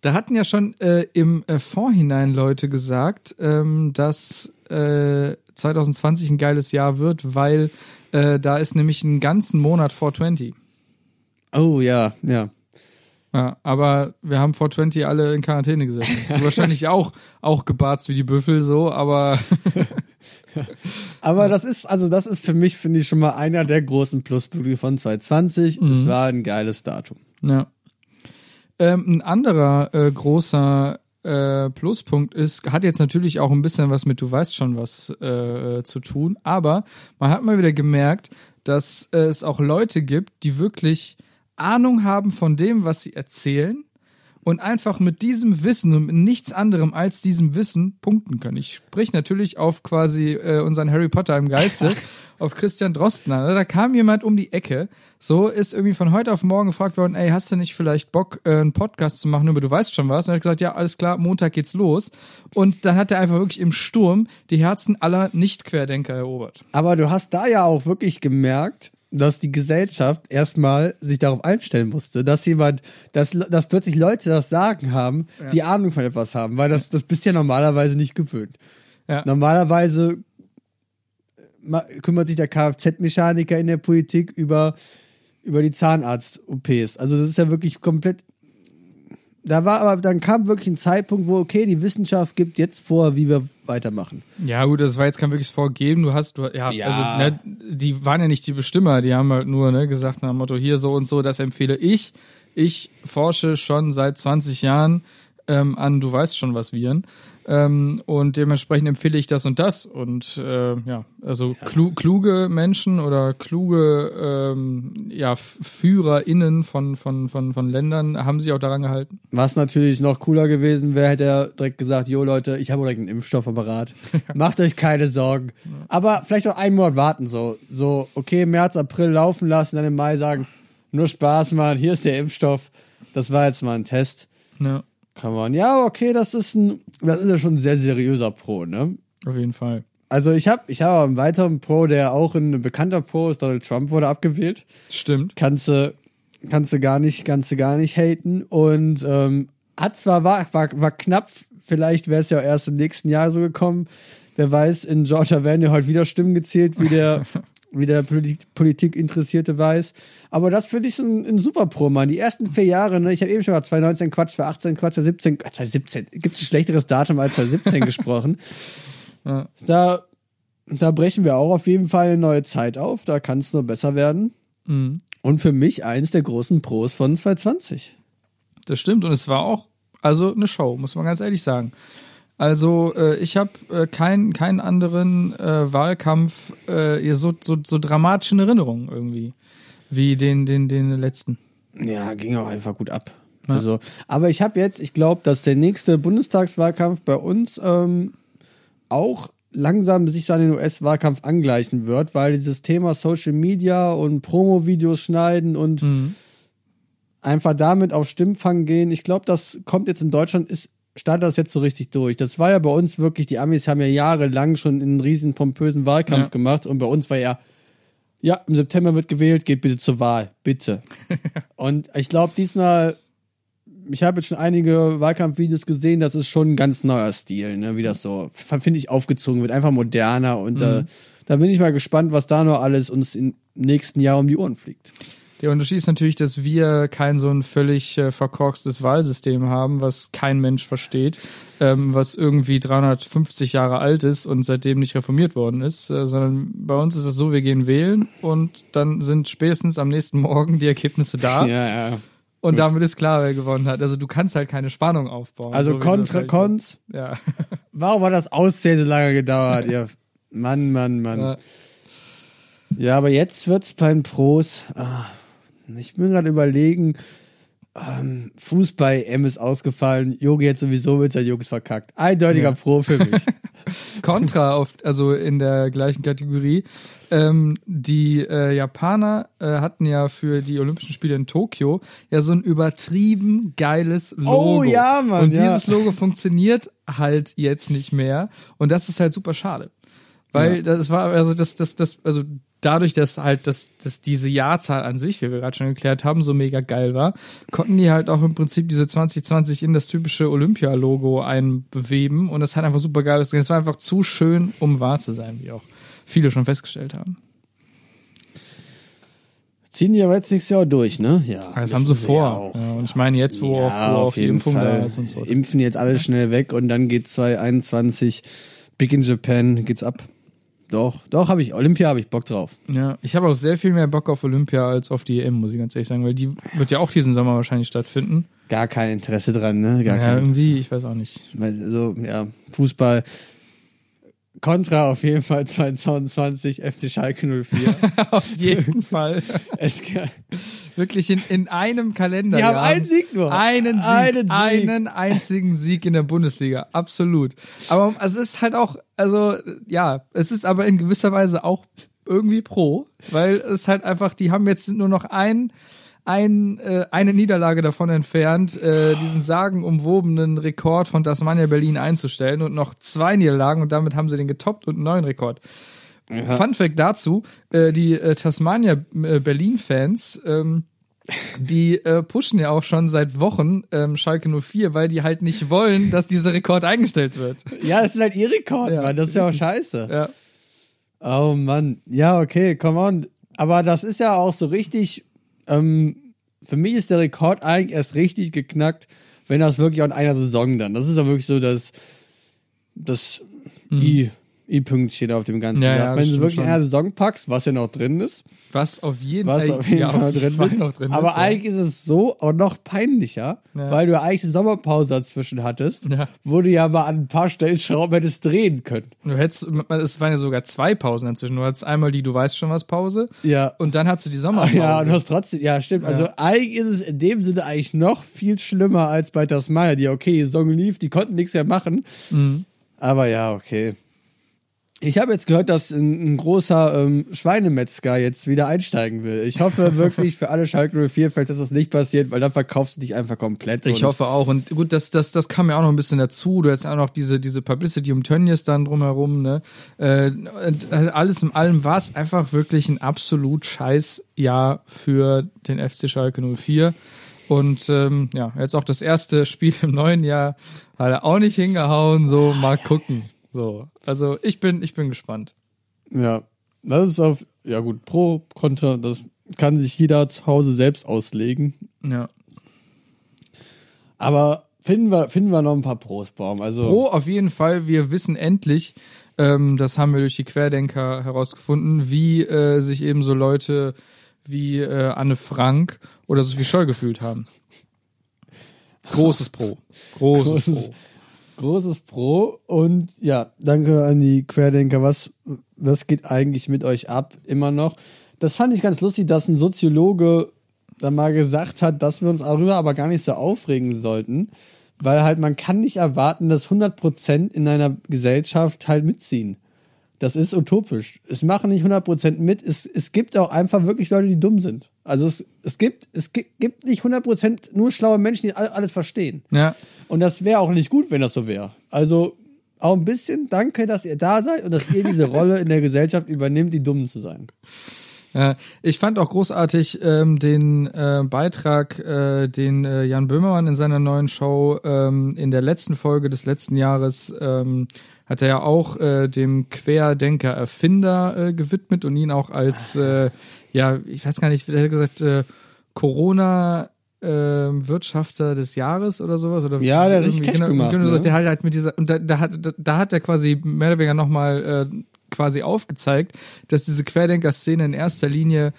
Da hatten ja schon äh, im äh, Vorhinein Leute gesagt, ähm, dass äh, 2020 ein geiles Jahr wird, weil äh, da ist nämlich einen ganzen Monat 420. Oh ja, ja. Ja, aber wir haben 420 alle in Quarantäne gesessen. Wahrscheinlich auch, auch gebarzt wie die Büffel so, aber Aber das ist, also das ist für mich, finde ich, schon mal einer der großen Pluspunkte von 2020. Es war ein geiles Datum. Ja. Ähm, ein anderer äh, großer äh, Pluspunkt ist, hat jetzt natürlich auch ein bisschen was mit, du weißt schon was äh, zu tun, aber man hat mal wieder gemerkt, dass es auch Leute gibt, die wirklich Ahnung haben von dem, was sie erzählen und einfach mit diesem Wissen und mit nichts anderem als diesem Wissen punkten können. Ich sprich natürlich auf quasi äh, unseren Harry Potter im Geiste, auf Christian Drosten an. Da kam jemand um die Ecke, so ist irgendwie von heute auf morgen gefragt worden, ey, hast du nicht vielleicht Bock, äh, einen Podcast zu machen über du weißt schon was? Und er hat gesagt, ja, alles klar, Montag geht's los. Und dann hat er einfach wirklich im Sturm die Herzen aller Nicht-Querdenker erobert. Aber du hast da ja auch wirklich gemerkt, dass die Gesellschaft erstmal sich darauf einstellen musste, dass jemand, dass, dass plötzlich Leute das Sagen haben, die Ahnung von etwas haben, weil das, das bist ja normalerweise nicht gewöhnt. Ja. Normalerweise ma- kümmert sich der Kfz-Mechaniker in der Politik über, über die Zahnarzt-OPs. Also das ist ja wirklich komplett. Da war aber, dann kam wirklich ein Zeitpunkt, wo, okay, die Wissenschaft gibt jetzt vor, wie wir weitermachen. Ja, gut, das war jetzt kein wirkliches Vorgeben. Du hast, du, ja, Ja. also, ne, die waren ja nicht die Bestimmer, die haben halt nur, ne, gesagt nach dem Motto, hier so und so, das empfehle ich. Ich forsche schon seit 20 Jahren ähm, an, du weißt schon was Viren. Ähm, und dementsprechend empfehle ich das und das. Und äh, ja, also Klu kluge Menschen oder kluge ähm, ja, FührerInnen von, von, von, von Ländern haben sich auch daran gehalten. Was natürlich noch cooler gewesen wäre, hätte er direkt gesagt, jo Leute, ich habe direkt einen Impfstoff am Apparat. Macht euch keine Sorgen. Aber vielleicht noch einen Monat warten, so. So, okay, März, April laufen lassen, dann im Mai sagen, nur Spaß, Mann, hier ist der Impfstoff. Das war jetzt mal ein Test. Ja, Come on. Ja, okay, das ist ein, das ist ja schon ein sehr seriöser Pro, ne? auf jeden Fall. Also ich habe ich hab einen weiteren Pro, der auch ein bekannter Pro ist, Donald Trump wurde abgewählt. Stimmt. kannst du kannst du gar nicht kannst du gar nicht haten und ähm, hat zwar war war, war knapp vielleicht wäre es ja erst im nächsten Jahr so gekommen wer weiß in Georgia werden ja heute wieder Stimmen gezählt wie der wie der Politik, interessierte weiß aber das finde ich so ein, ein super Pro Mann die ersten vier Jahre ne ich habe eben schon mal 2019 Quatsch 2018 Quatsch 2017 äh, 2017 gibt es ein schlechteres Datum als 2017 gesprochen Ja. da da brechen wir auch auf jeden Fall eine neue Zeit auf da kann es nur besser werden Mhm. und für mich eins der großen Pros von 2020. Das stimmt und es war auch also eine Show, muss man ganz ehrlich sagen. Also äh, ich habe äh, keinen keinen anderen äh, Wahlkampf äh, ja, so, so so dramatischen Erinnerungen irgendwie wie den den den letzten. Ja, ging auch einfach gut ab. Also, aber ich habe jetzt, ich glaube, dass der nächste Bundestagswahlkampf bei uns ähm, auch langsam sich so an den US-Wahlkampf angleichen wird, weil dieses Thema Social Media und Promo-Videos schneiden und einfach damit auf Stimmfang gehen, ich glaube, das kommt jetzt in Deutschland, ist startet das jetzt so richtig durch. Das war ja bei uns wirklich, die Amis haben ja jahrelang schon einen riesen pompösen Wahlkampf Ja. gemacht und bei uns war ja, ja, im September wird gewählt, geht bitte zur Wahl, bitte. und ich glaube, diesmal, ich habe jetzt schon einige Wahlkampfvideos gesehen, das ist schon ein ganz neuer Stil, ne, wie das so, finde ich, aufgezogen wird, einfach moderner und da, da bin ich mal gespannt, was da noch alles uns im nächsten Jahr um die Ohren fliegt. Der Unterschied ist natürlich, dass wir kein so ein völlig äh, verkorkstes Wahlsystem haben, was kein Mensch versteht, ähm, was irgendwie 350 Jahre alt ist und seitdem nicht reformiert worden ist, äh, sondern bei uns ist es so, wir gehen wählen und dann sind spätestens am nächsten Morgen die Ergebnisse da. Ja, ja. Und damit ist klar, wer gewonnen hat. Also du kannst halt keine Spannung aufbauen. Also so Kontra, Cons. Ja. Warum hat das Auszählen so lange gedauert? ja. Mann, Mann, Mann. Ja. Ja, aber jetzt wird's bei den Pros. Ah, ich bin gerade überlegen. Ähm, Fußball-M ist ausgefallen. Yogi jetzt sowieso mit seinen Jungs verkackt. Eindeutiger Ja. Pro für mich. Contra auf, also in der gleichen Kategorie. Ähm, die äh, Japaner äh, hatten ja für die Olympischen Spiele in Tokio ja so ein übertrieben geiles Logo. Oh ja, Mann, Und ja. dieses Logo funktioniert halt jetzt nicht mehr. Und das ist halt super schade. Weil Ja. das war, also das, das, das, also dadurch, dass halt das, dass diese Jahrzahl an sich, wie wir gerade schon geklärt haben, so mega geil war, konnten die halt auch im Prinzip diese 2020 in das typische Olympia-Logo einbeweben und das hat einfach super geil ausgesehen. Es war einfach zu schön, um wahr zu sein, wie auch viele schon festgestellt haben. Ziehen die aber jetzt nächstes Jahr durch, ne? Ja. Das haben sie vor. ja und ich meine, jetzt, wo Ja, auch, wo die jeden Impfung Fall. da ist und so. Impfen jetzt alles schnell weg und dann geht 2021 Big in Japan, geht's ab. Doch, doch, habe ich. Olympia habe ich Bock drauf. Ja, ich habe auch sehr viel mehr Bock auf Olympia als auf die EM, muss ich ganz ehrlich sagen, weil die wird ja auch diesen Sommer wahrscheinlich stattfinden. Gar kein Interesse dran, ne? Gar ja, kein irgendwie, ich weiß auch nicht. Weil so, ja, Fußball. Contra auf jeden Fall 2020, FC Schalke 04. auf jeden Fall. es, Wirklich in, in einem Kalender. die haben einen Sieg nur. Einen Sieg, Einen einen, Sieg. einzigen Sieg in der Bundesliga, absolut. Aber es ist halt auch, also ja, es ist aber in gewisser Weise auch irgendwie pro, weil es halt einfach, die haben jetzt nur noch ein, ein, äh, eine Niederlage davon entfernt, äh, diesen sagenumwobenen Rekord von Tasmania Berlin einzustellen und noch zwei Niederlagen und damit haben sie den getoppt und einen neuen Rekord. Fun Fact dazu, äh, die äh, Tasmania äh, Berlin-Fans, ähm, die äh, pushen ja auch schon seit Wochen ähm, Schalke 04, weil die halt nicht wollen, dass dieser Rekord eingestellt wird. Ja, das ist halt ihr Rekord, Ja, Mann. Das ist ja auch scheiße. Ja. Oh Mann. Ja, okay, come on. Aber das ist ja auch so richtig. Ähm, für mich ist der Rekord eigentlich erst richtig geknackt, wenn das wirklich auch in einer Saison dann. Das ist ja wirklich so das, das I, I-Pünktchen auf dem ganzen. Ja, Jahr. ja, wenn du wirklich schon. einer Saison packst, was ja noch drin ist, Was auf jeden, was auf jeden ja, Fall auf drin, ist. noch drin Aber ist, eigentlich ist es so auch noch peinlicher, weil du eigentlich eine Sommerpause dazwischen hattest, wo du ja mal an ein paar Stellschrauben hättest drehen können. Du hättest, es waren ja sogar zwei Pausen inzwischen. Du hattest einmal die Du weißt schon was Pause Ja. und dann hast du die Ah, Sommerpause. ja, und das trotzdem, ja, stimmt. Also eigentlich ist es in dem Sinne eigentlich noch viel schlimmer als bei Tasmania, die okay, die Saison lief, die konnten nichts mehr machen. Mhm. Aber ja, okay. Ich habe jetzt gehört, dass ein, ein großer ähm, Schweinemetzger jetzt wieder einsteigen will. Ich hoffe wirklich für alle Schalke 04-Fans, dass das nicht passiert, weil dann verkaufst du dich einfach komplett. Ich hoffe auch. Und gut, das, das, das kam ja auch noch ein bisschen dazu. Du hast auch noch diese, diese Publicity um Tönnies dann drumherum, ne? Äh, und alles in allem war es einfach wirklich ein absolut scheiß Jahr für den FC Schalke 04. Und ähm, ja, jetzt auch das erste Spiel im neuen Jahr hat er auch nicht hingehauen. So, mal gucken. So, also ich bin, ich bin gespannt. Ja, das ist auf, ja gut, Pro, Contra, das kann sich jeder zu Hause selbst auslegen. Ja. Aber finden wir, finden wir noch ein paar Pros, Baum. Also, Pro auf jeden Fall, wir wissen endlich, ähm, das haben wir durch die Querdenker herausgefunden, wie äh, sich eben so Leute wie äh, Anne Frank oder Sophie Scholl gefühlt haben. Großes Pro. Großes, Großes- Pro. Großes Pro und ja, danke an die Querdenker. Was, was geht eigentlich mit euch ab? Immer noch. Das fand ich ganz lustig, dass ein Soziologe da mal gesagt hat, dass wir uns darüber aber gar nicht so aufregen sollten, weil halt man kann nicht erwarten, dass 100% in einer Gesellschaft halt mitziehen. Das ist utopisch. Es machen nicht 100% mit. Es, es gibt auch einfach wirklich Leute, die dumm sind. Also es, es, gibt, es gi- gibt nicht 100% nur schlaue Menschen, die all- alles verstehen. Ja, Und das wäre auch nicht gut, wenn das so wäre. Also auch ein bisschen danke, dass ihr da seid und dass ihr diese Rolle in der Gesellschaft übernimmt, die dumm zu sein. Ja, ich fand auch großartig ähm, den äh, Beitrag, äh, den äh, Jan Böhmermann in seiner neuen Show ähm, in der letzten Folge des letzten Jahres ähm, hat er ja auch äh, dem Querdenker Erfinder äh, gewidmet und ihn auch als äh, ja, ich weiß gar nicht, wie hat er gesagt, äh, Corona äh, Wirtschafter des Jahres oder sowas oder Ja, der hat richtig Cash gemacht, genau, ne? der hat halt mit dieser und da, da hat da, da hat er quasi mehr oder weniger nochmal äh, quasi aufgezeigt, dass diese Querdenker-Szene in erster Linie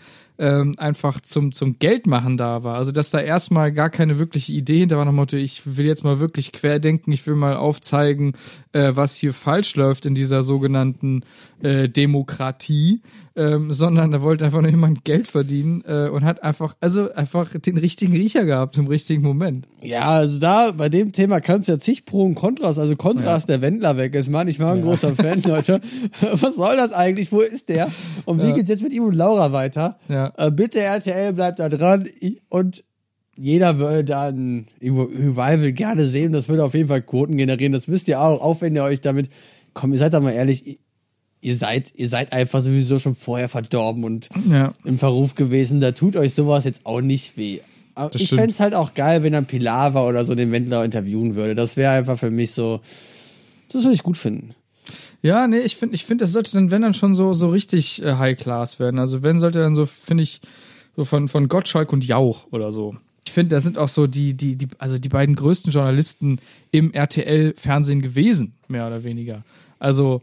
ähm, einfach zum, zum Geldmachen da war. Also dass da erstmal gar keine wirkliche Idee hinter war, nach dem Motto, ich will jetzt mal wirklich querdenken, ich will mal aufzeigen, äh, was hier falsch läuft in dieser sogenannten äh, Demokratie, ähm, sondern da wollte einfach nur jemand Geld verdienen äh, und hat einfach, also einfach den richtigen Riecher gehabt im richtigen Moment. Ja, also da bei dem Thema kannst du ja zig Pro und Kontras. Also Kontras, der Wendler weg ist, Mann. Ich war ein großer Fan, Leute. Was soll das eigentlich? Wo ist der? Und wie Ja. geht's jetzt mit ihm und Laura weiter? Ja. Äh, bitte RTL bleibt da dran. Und jeder würde da ein Revival gerne sehen. Das würde auf jeden Fall Quoten generieren. Das wisst ihr auch. Auch wenn ihr euch damit, komm, ihr seid doch mal ehrlich. Ihr- seid, ihr seid einfach sowieso schon vorher verdorben und Ja. im Verruf gewesen. Da tut euch sowas jetzt auch nicht weh. Aber Das ich fände es halt auch geil, wenn dann Pilawa oder so den Wendler interviewen würde. Das wäre einfach für mich so, das würde ich gut finden. Ja, nee, ich finde, ich finde, das sollte dann, wenn dann schon so, so richtig äh, High Class werden. Also wenn sollte dann so, finde ich, so von, von Gottschalk und Jauch oder so. Ich finde, das sind auch so die, die, die, also die beiden größten Journalisten im RTL-Fernsehen gewesen, mehr oder weniger. Also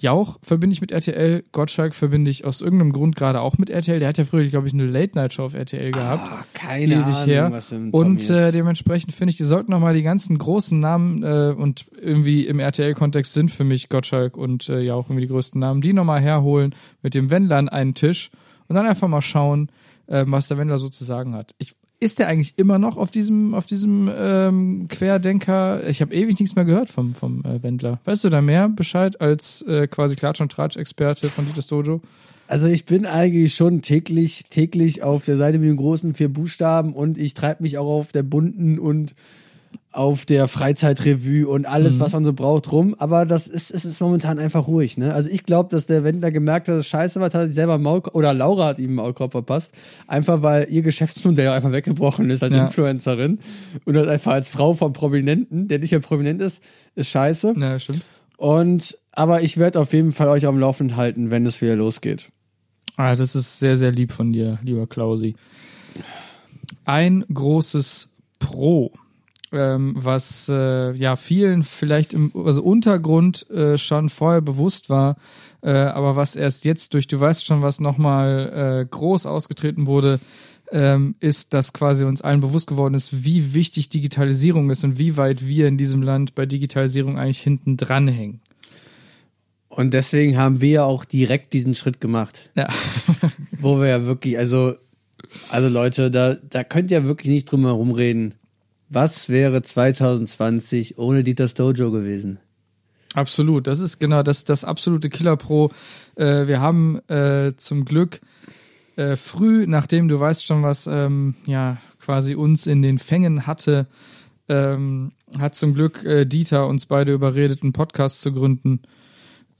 Jauch verbinde ich mit RTL, Gottschalk verbinde ich aus irgendeinem Grund gerade auch mit RTL. Der hat ja früher, glaube ich, eine Late-Night-Show auf RTL gehabt. Ah, keine ewig Ahnung, her. was im Tommy Und äh, dementsprechend finde ich, die sollten noch mal die ganzen großen Namen äh, und irgendwie im RTL-Kontext sind für mich Gottschalk und äh, ja auch irgendwie die größten Namen, die noch mal herholen mit dem Wendler an einen Tisch und dann einfach mal schauen, äh, was der Wendler so zu sagen hat. Ich, ist der eigentlich immer noch auf diesem auf diesem ähm, Querdenker? Ich habe ewig nichts mehr gehört vom vom äh, Wendler. Weißt du da mehr Bescheid als äh, quasi Klatsch und Tratsch Experte von Dieters Dojo? Also ich bin eigentlich schon täglich, täglich auf der Seite mit den großen vier Buchstaben und ich treibe mich auch auf der bunten und auf der Freizeitrevue und alles, was man so braucht, rum. Aber das ist, es ist momentan einfach ruhig, ne? Also ich glaube, dass der Wendler gemerkt hat, dass es scheiße war, hat er sich selber Maulkorb, oder Laura hat ihm Maulkorb verpasst. Einfach weil ihr Geschäftsmodell einfach weggebrochen ist als Ja. Influencerin. Und halt einfach als Frau von Prominenten, der nicht mehr prominent ist, ist scheiße. Ja, stimmt. Und, aber ich werde auf jeden Fall euch am Laufenden halten, wenn es wieder losgeht. Ah, das ist sehr, sehr lieb von dir, lieber Klausi. Ein großes Pro, ähm, was äh, ja vielen vielleicht im also Untergrund äh, schon vorher bewusst war, äh, aber was erst jetzt durch du weißt schon was nochmal äh, groß ausgetreten wurde, ähm, ist, dass quasi uns allen bewusst geworden ist, wie wichtig Digitalisierung ist und wie weit wir in diesem Land bei Digitalisierung eigentlich hinten dranhängen. Und deswegen haben wir ja auch direkt diesen Schritt gemacht, Ja. wo wir ja wirklich, also, also Leute, da, da könnt ihr wirklich nicht drum herum reden. Was wäre 2020 ohne Dieters Dojo gewesen? Absolut, das ist genau das, das absolute Killer Pro. Äh, wir haben äh, zum Glück äh, früh, nachdem du weißt schon, was ähm, ja quasi uns in den Fängen hatte, ähm, hat zum Glück äh, Dieter uns beide überredet, einen Podcast zu gründen.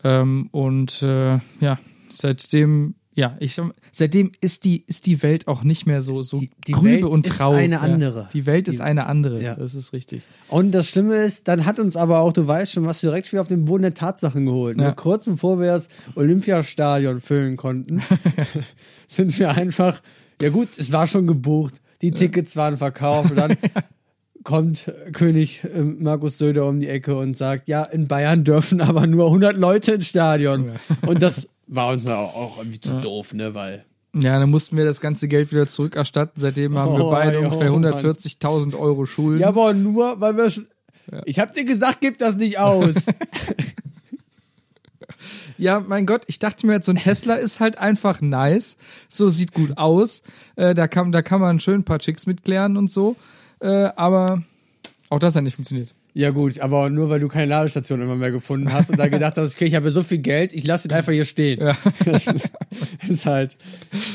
Ähm, und äh, ja, seitdem, ja, ich seitdem ist die ist die Welt auch nicht mehr so so Die- die grübe Welt und ist trau. eine Ja. andere. Die Welt ist Die- eine andere. Ja. Das ist richtig. Und das Schlimme ist, dann hat uns aber auch, du weißt schon, was wir direkt wieder auf den Boden der Tatsachen geholt. Ja. Kurz bevor wir das Olympiastadion füllen konnten, sind wir einfach, ja gut, es war schon gebucht, die Tickets waren verkauft und dann kommt König äh, Markus Söder um die Ecke und sagt, ja, in Bayern dürfen aber nur 100 Leute ins Stadion. Und das war uns auch, auch irgendwie zu doof, ne, weil Ja, dann mussten wir das ganze Geld wieder zurückerstatten. Seitdem haben wir Oh, beide jo, ungefähr Mann. 140.000 Euro Schulden. Ja, aber nur, weil wir schon. Ich hab dir gesagt, gib das nicht aus. Ja, mein Gott, ich dachte mir jetzt, so ein Tesla ist halt einfach nice. So sieht gut aus. Äh, da, kann, da kann man schön ein paar Chicks mitklären und so. Äh, aber auch das hat nicht funktioniert. Ja, gut, aber nur weil du keine Ladestation immer mehr gefunden hast und da gedacht hast, okay, ich habe ja so viel Geld, ich lasse ihn einfach hier stehen. Ja. Das ist, ist halt.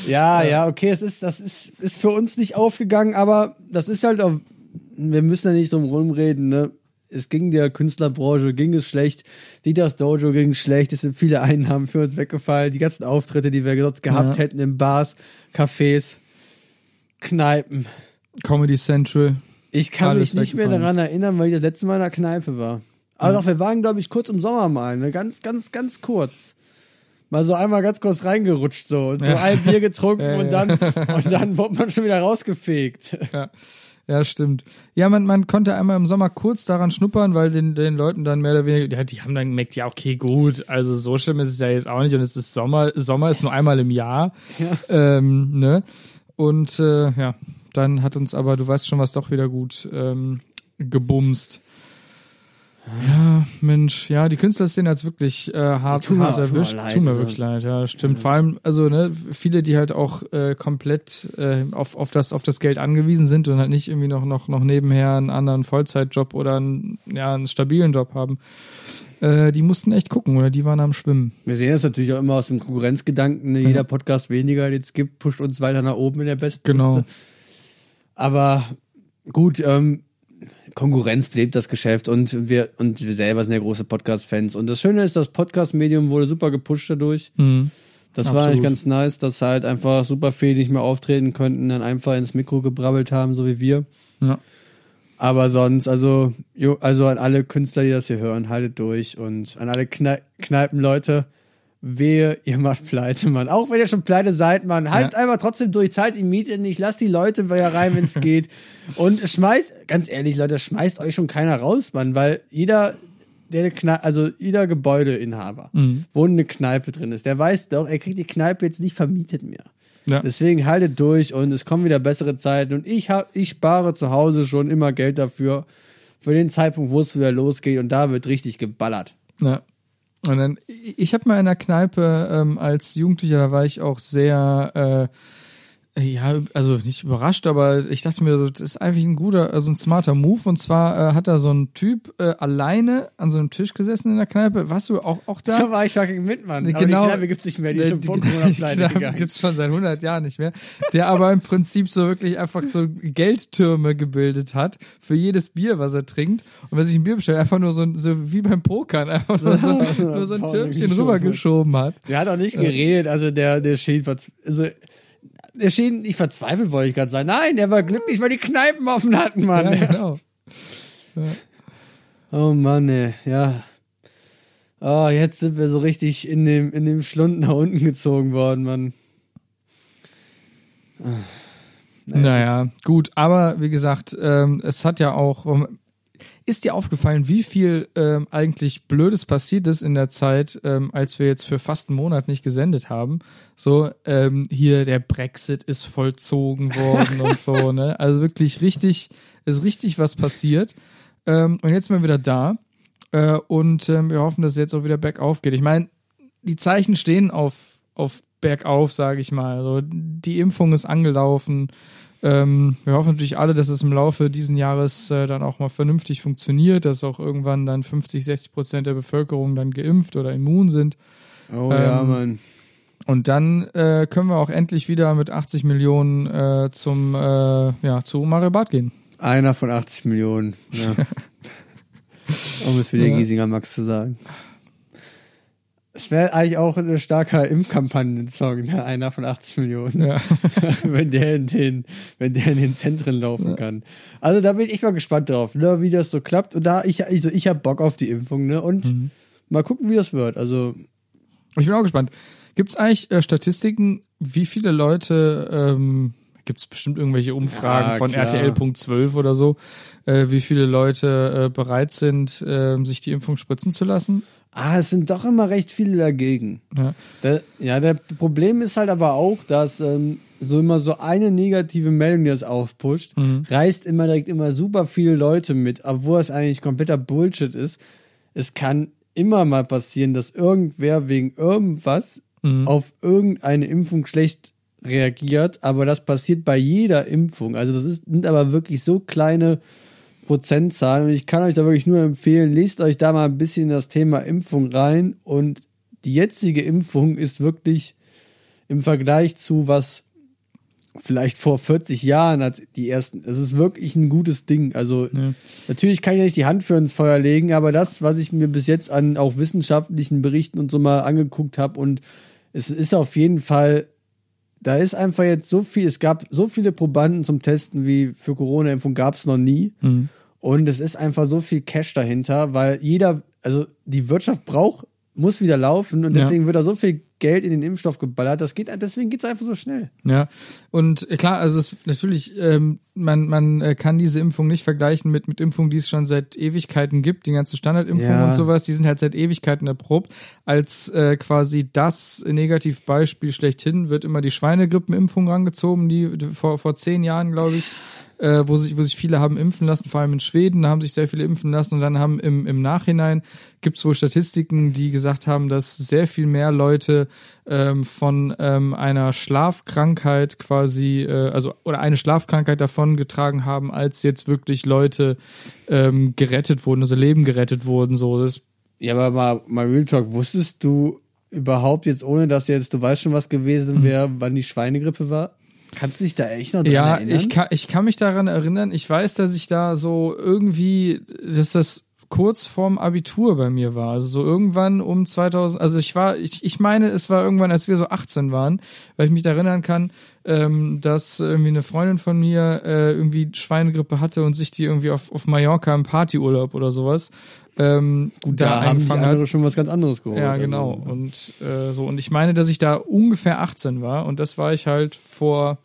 Ja, ja, okay, es ist, das ist, ist für uns nicht aufgegangen, aber das ist halt auch. Wir müssen ja nicht so rumreden, ne? Es ging der Künstlerbranche, ging es schlecht. Dieters Dojo ging es schlecht. Es sind viele Einnahmen für uns weggefallen. Die ganzen Auftritte, die wir sonst gehabt Ja. hätten in Bars, Cafés, Kneipen. Comedy Central. Ich kann mich nicht mehr daran erinnern, weil ich das letzte Mal in der Kneipe war. Aber doch, wir waren, glaube ich, kurz im Sommer mal, ne? Ganz, ganz, ganz kurz. Mal so einmal ganz kurz reingerutscht so und so Ja. ein Bier getrunken Ja, und dann und dann wurde man schon wieder rausgefegt. Ja. Ja, stimmt. Ja, man, man konnte einmal im Sommer kurz daran schnuppern, weil den, den Leuten dann mehr oder weniger, ja, die haben dann gemerkt, ja, okay, gut, also so schlimm ist es ja jetzt auch nicht und es ist Sommer, Sommer ist nur einmal im Jahr. Ja. Ähm, ne? Und äh, ja, dann hat uns aber, du weißt schon, was doch wieder gut ähm, gebumst. Ja, Mensch, ja, die Künstlerszene hat's wirklich äh, hart, mir- hart tut mir erwischt. Tut mir also. wirklich leid, ja, stimmt. Vor allem, also ne, viele, die halt auch äh, komplett äh, auf, auf, das, auf das Geld angewiesen sind und halt nicht irgendwie noch, noch, noch nebenher einen anderen Vollzeitjob oder einen, ja, einen stabilen Job haben, äh, die mussten echt gucken oder die waren am Schwimmen. Wir sehen das natürlich auch immer aus dem Konkurrenzgedanken. Ne? Jeder Podcast weniger, den es gibt, pusht uns weiter nach oben in der besten Genau. Liste. Aber gut, ähm, Konkurrenz belebt das Geschäft und wir und wir selber sind ja große Podcast-Fans. Und das Schöne ist, das Podcast-Medium wurde super gepusht dadurch. Mhm. Das war Absolut. eigentlich ganz nice, dass halt einfach super viele nicht mehr auftreten könnten, dann einfach ins Mikro gebrabbelt haben, so wie wir. Ja. Aber sonst, also, also an alle Künstler, die das hier hören, haltet durch und an alle Knei Kneipenleute, wehe, ihr macht pleite, Mann. Auch wenn ihr schon pleite seid, Mann, haltet Ja. einfach trotzdem durch, zahlt die Miete nicht, lasst die Leute bei rein, wenn es geht. Und schmeißt, ganz ehrlich, Leute, schmeißt euch schon keiner raus, Mann, weil jeder, der Kneipe, also jeder Gebäudeinhaber, Mhm. wo eine Kneipe drin ist, der weiß doch, er kriegt die Kneipe jetzt nicht vermietet mehr. Ja. Deswegen haltet durch und es kommen wieder bessere Zeiten. Und ich hab, ich spare zu Hause schon immer Geld dafür, für den Zeitpunkt, wo es wieder losgeht. Und da wird richtig geballert. Ja. Und dann, ich habe mal in der Kneipe ähm, als Jugendlicher, da war ich auch sehr, äh, ja, also nicht überrascht, aber ich dachte mir, das ist eigentlich ein guter, also ein smarter Move. Und zwar äh, hat da so ein Typ äh, alleine an so einem Tisch gesessen in der Kneipe. Warst du auch, auch da? Da war ich fucking mit, Mann. Aber Genau. die Kneipe gibt's nicht mehr, die ist schon vor Die- Corona pleite gegangen. gibt's schon seit 100 Jahren nicht mehr. Der aber im Prinzip so wirklich einfach so Geldtürme gebildet hat für jedes Bier, was er trinkt. Und wenn sich ein Bier bestellt, einfach nur so, ein- so wie beim Pokern, einfach so, so, nur so ein Türmchen geschoben. rübergeschoben hat. Der hat auch nicht geredet, also der, der schien, verz- also, der schien nicht verzweifelt, wollte ich gerade sagen. Nein, der war glücklich, weil die Kneipen offen hatten, Mann. Ja, genau. Oh Mann, ey, ja. Oh, jetzt sind wir so richtig in dem, in dem Schlund nach unten gezogen worden, Mann. Naja, gut, aber wie gesagt, ähm, es hat ja auch. Ist dir aufgefallen, wie viel ähm, eigentlich Blödes passiert ist in der Zeit, ähm, als wir jetzt für fast einen Monat nicht gesendet haben? So, ähm, hier der Brexit ist vollzogen worden und so, ne? Also wirklich richtig, ist richtig was passiert. Ähm, und jetzt sind wir wieder da. Äh, und ähm, wir hoffen, dass es jetzt auch wieder bergauf geht. Ich meine, die Zeichen stehen auf, auf bergauf, sage ich mal. Also die Impfung ist angelaufen. Ähm, wir hoffen natürlich alle, dass es im Laufe diesen Jahres äh, dann auch mal vernünftig funktioniert, dass auch irgendwann dann 50, 60 Prozent der Bevölkerung dann geimpft oder immun sind. Oh ja, Ähm, Mann. Und dann äh, können wir auch endlich wieder mit 80 Millionen äh, zum äh, ja zu Mario Barth gehen. Einer von 80 Millionen. Ja. um es für den Ja. Giesinger Max zu sagen. Es wäre eigentlich auch ein starker Impfkampagnen-Song, ne? einer von 80 Millionen. Ja. wenn der in den, wenn der in den Zentren laufen kann. Also da bin ich mal gespannt drauf, ne, wie das so klappt. Und da ich, also ich habe Bock auf die Impfung, ne? Und Mhm. mal gucken, wie das wird. Also Ich bin auch gespannt. Gibt es eigentlich äh, Statistiken, wie viele Leute, ähm, gibt es bestimmt irgendwelche Umfragen Ja, von klar. RTL.12 oder so, äh, wie viele Leute äh, bereit sind, äh, sich die Impfung spritzen zu lassen? Ah, es sind doch immer recht viele dagegen. Ja. Da, ja, der Problem ist halt aber auch, dass ähm, so immer so eine negative Meldung, die das aufpusht, reißt immer direkt immer super viele Leute mit, obwohl es eigentlich kompletter Bullshit ist. Es kann immer mal passieren, dass irgendwer wegen irgendwas auf irgendeine Impfung schlecht reagiert, aber das passiert bei jeder Impfung. Also das ist, sind aber wirklich so kleine Prozentzahlen und ich kann euch da wirklich nur empfehlen, lest euch da mal ein bisschen das Thema Impfung rein und die jetzige Impfung ist wirklich im Vergleich zu was vielleicht vor 40 Jahren als die ersten, es ist wirklich ein gutes Ding. Also Ja. natürlich kann ich nicht die Hand für ins Feuer legen, aber das, was ich mir bis jetzt an auch wissenschaftlichen Berichten und so mal angeguckt habe und es ist auf jeden Fall da ist einfach jetzt so viel, es gab so viele Probanden zum Testen wie für Corona-Impfung gab es noch nie. Mhm. Und es ist einfach so viel Cash dahinter, weil jeder, also die Wirtschaft braucht, muss wieder laufen und Ja. deswegen wird da so viel Geld in den Impfstoff geballert. Das geht, deswegen geht's einfach so schnell. Ja, und äh, klar, also es, natürlich, ähm, man, man äh, kann diese Impfung nicht vergleichen mit, mit Impfungen, die es schon seit Ewigkeiten gibt. Die ganzen Standardimpfungen Ja. und sowas, die sind halt seit Ewigkeiten erprobt. Als äh, quasi das Negativbeispiel schlechthin wird immer die Schweinegrippenimpfung rangezogen, die die vor, vor zehn Jahren, glaube ich, äh, wo, sich, wo sich viele haben impfen lassen, vor allem in Schweden, da haben sich sehr viele impfen lassen und dann haben im, im Nachhinein gibt es wohl Statistiken, die gesagt haben, dass sehr viel mehr Leute ähm, von ähm, einer Schlafkrankheit quasi, äh, also oder eine Schlafkrankheit davon getragen haben, als jetzt wirklich Leute ähm, gerettet wurden, also Leben gerettet wurden. So, das Ja, aber mal, mal Real Talk, wusstest du überhaupt jetzt, ohne dass jetzt, du weißt schon, was gewesen wäre, wann die Schweinegrippe war? Kannst du dich da echt noch dran Ja, erinnern? ich kann, ich kann mich daran erinnern. Ich weiß, dass ich da so irgendwie, dass das kurz vorm Abitur bei mir war. Also so irgendwann um 2000, also ich war, ich, ich meine, es war irgendwann, als wir so 18 waren, weil ich mich erinnern kann, ähm, dass irgendwie eine Freundin von mir äh, irgendwie Schweinegrippe hatte und sich die irgendwie auf, auf Mallorca im Partyurlaub oder sowas ähm, Gut, da, haben sich eingefangen hat. andere schon was ganz anderes geholt. Ja, Also, genau. Und äh, so, und ich meine, dass ich da ungefähr 18 war und das war ich halt vor,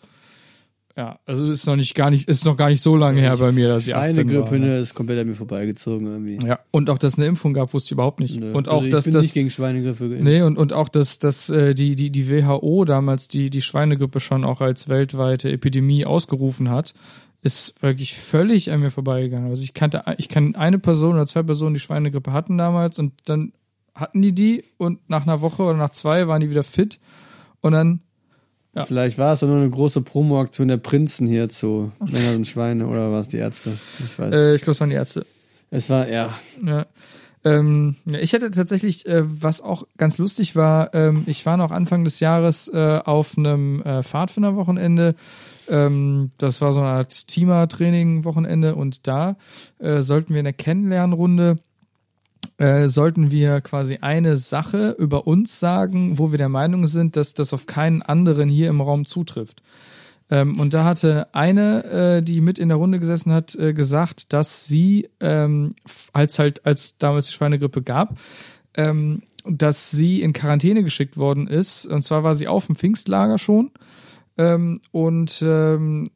ja, also ist noch nicht gar nicht, ist noch gar nicht so lange her bei mir, dass ich 18 war. Schweinegrippe, ne? ne, ist komplett an mir vorbeigezogen irgendwie. Ja, und auch, dass es eine Impfung gab, wusste ich überhaupt nicht. Nö. Und Also auch, ich dass bin das, nicht gegen Schweinegrippe geimpft. nee, und, und auch, dass, dass äh, die, die, die WHO damals die, die Schweinegrippe schon auch als weltweite Epidemie ausgerufen hat, ist wirklich völlig an mir vorbeigegangen. Also ich kannte, ich kann eine Person oder zwei Personen, die Schweinegrippe hatten damals und dann hatten die die und nach einer Woche oder nach zwei waren die wieder fit und dann ja. Vielleicht war es doch nur eine große Promoaktion der Prinzen hier zu Männer und Schweine oder war es die Ärzte? Ich weiß. Äh, ich glaube, es waren die Ärzte. es war, ja. Ja. Ähm, ich hatte tatsächlich, äh, was auch ganz lustig war, ähm, ich war noch Anfang des Jahres äh, auf einem äh, Pfadfinderwochenende. Ähm, das war so eine Art Teamer-Training-Wochenende und da äh, sollten wir in der Kennenlernrunde äh, sollten wir quasi eine Sache über uns sagen, wo wir der Meinung sind, dass das auf keinen anderen hier im Raum zutrifft. Ähm, und da hatte eine, äh, die mit in der Runde gesessen hat, äh, gesagt, dass sie, ähm, als halt, als damals die Schweinegrippe gab, ähm, dass sie in Quarantäne geschickt worden ist. Und zwar war sie auf dem Pfingstlager schon. Ähm, und ähm,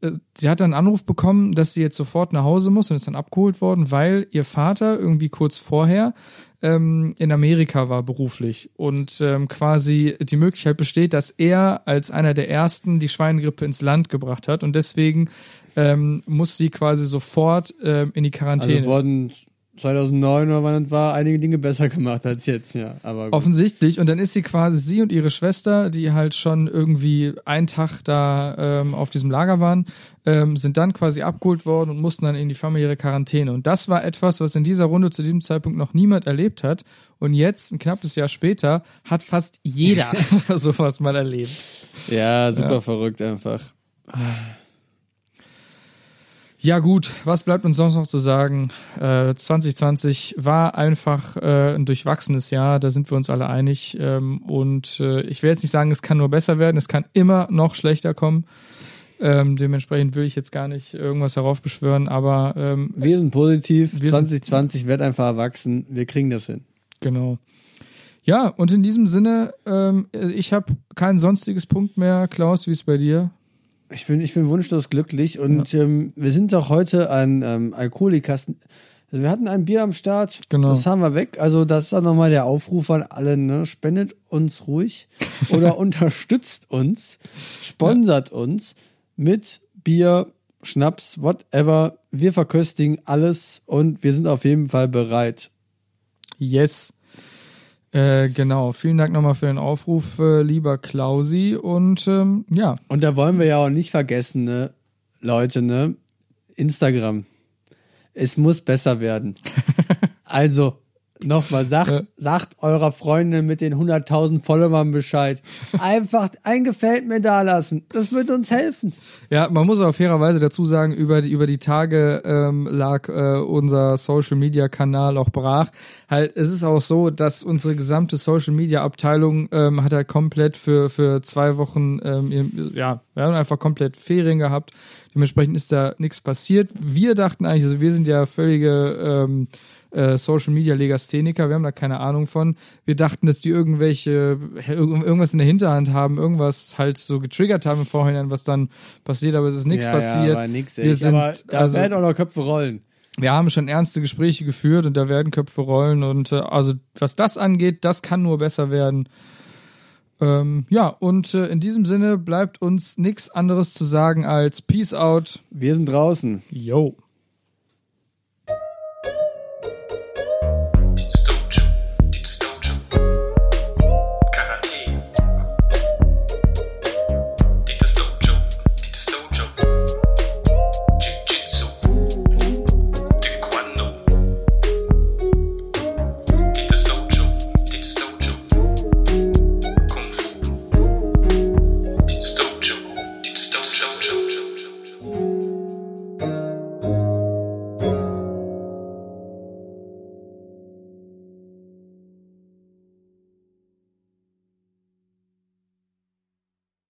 äh, sie hat dann einen Anruf bekommen, dass sie jetzt sofort nach Hause muss und ist dann abgeholt worden, weil ihr Vater irgendwie kurz vorher ähm, in Amerika war beruflich und ähm, quasi die Möglichkeit besteht, dass er als einer der ersten die Schweinegrippe ins Land gebracht hat und deswegen ähm, muss sie quasi sofort ähm, in die Quarantäne. Also wurden 2009 oder wann das war, einige Dinge besser gemacht als jetzt, ja. Aber gut. Offensichtlich. Und dann ist sie quasi, sie und ihre Schwester, die halt schon irgendwie einen Tag da ähm, auf diesem Lager waren, ähm, sind dann quasi abgeholt worden und mussten dann in die familiäre Quarantäne. Und das war etwas, was in dieser Runde zu diesem Zeitpunkt noch niemand erlebt hat. Und jetzt, ein knappes Jahr später, hat fast jeder sowas mal erlebt. ja, super Ja. verrückt einfach. Ja gut, was bleibt uns sonst noch zu sagen? Äh, 2020 war einfach äh, ein durchwachsenes Jahr, da sind wir uns alle einig. Ähm, und äh, ich will jetzt nicht sagen, es kann nur besser werden, es kann immer noch schlechter kommen. Ähm, dementsprechend will ich jetzt gar nicht irgendwas heraufbeschwören, aber ähm, Wir sind positiv. Wir sind- 2020 wird einfach erwachsen. Wir kriegen das hin. genau. Ja, und in diesem Sinne, ähm, ich habe kein sonstiges Punkt mehr. Klaus, wie ist bei dir? Ich bin, ich bin wunschlos glücklich und ähm, wir sind doch heute ein ähm, Alkoholikasten. Also wir hatten ein Bier am Start, Genau. das haben wir weg. Also das ist auch nochmal der Aufruf an alle, ne? spendet uns ruhig oder unterstützt uns, sponsert uns mit Bier, Schnaps, whatever. Wir verköstigen alles und wir sind auf jeden Fall bereit. Yes. Äh, genau. Vielen Dank nochmal für den Aufruf, äh, lieber Klausi. Und ähm, ja, Und da wollen wir ja auch nicht vergessen, ne, Leute, ne? Instagram. Es muss besser werden. also, nochmal, sagt, Ja. sagt eurer Freundin mit den 100.000 Followern Bescheid. Einfach ein Gefällt mir da lassen. Das wird uns helfen. Ja, man muss auch fairerweise dazu sagen, über die, über die Tage ähm, lag äh, unser Social Media Kanal auch brach. Halt, es ist auch so, dass unsere gesamte Social Media Abteilung ähm, hat halt komplett für, für zwei Wochen, ähm, ja, wir haben einfach komplett Ferien gehabt. Dementsprechend ist da nichts passiert. Wir dachten eigentlich, also wir sind ja völlige ähm, äh, Social Media Legastheniker, wir haben da keine Ahnung von. Wir dachten, dass die irgendwelche, irgendwas in der Hinterhand haben, irgendwas halt so getriggert haben im Vorhinein, was dann passiert, aber es ist nichts ja, passiert. Ja, nix, Wir sind- aber da also- werden auch noch Köpfe rollen. wir haben schon ernste Gespräche geführt und da werden Köpfe rollen und äh, also was das angeht, das kann nur besser werden. Ähm, ja, und äh, in diesem Sinne bleibt uns nichts anderes zu sagen als Peace out. Wir sind draußen. Yo.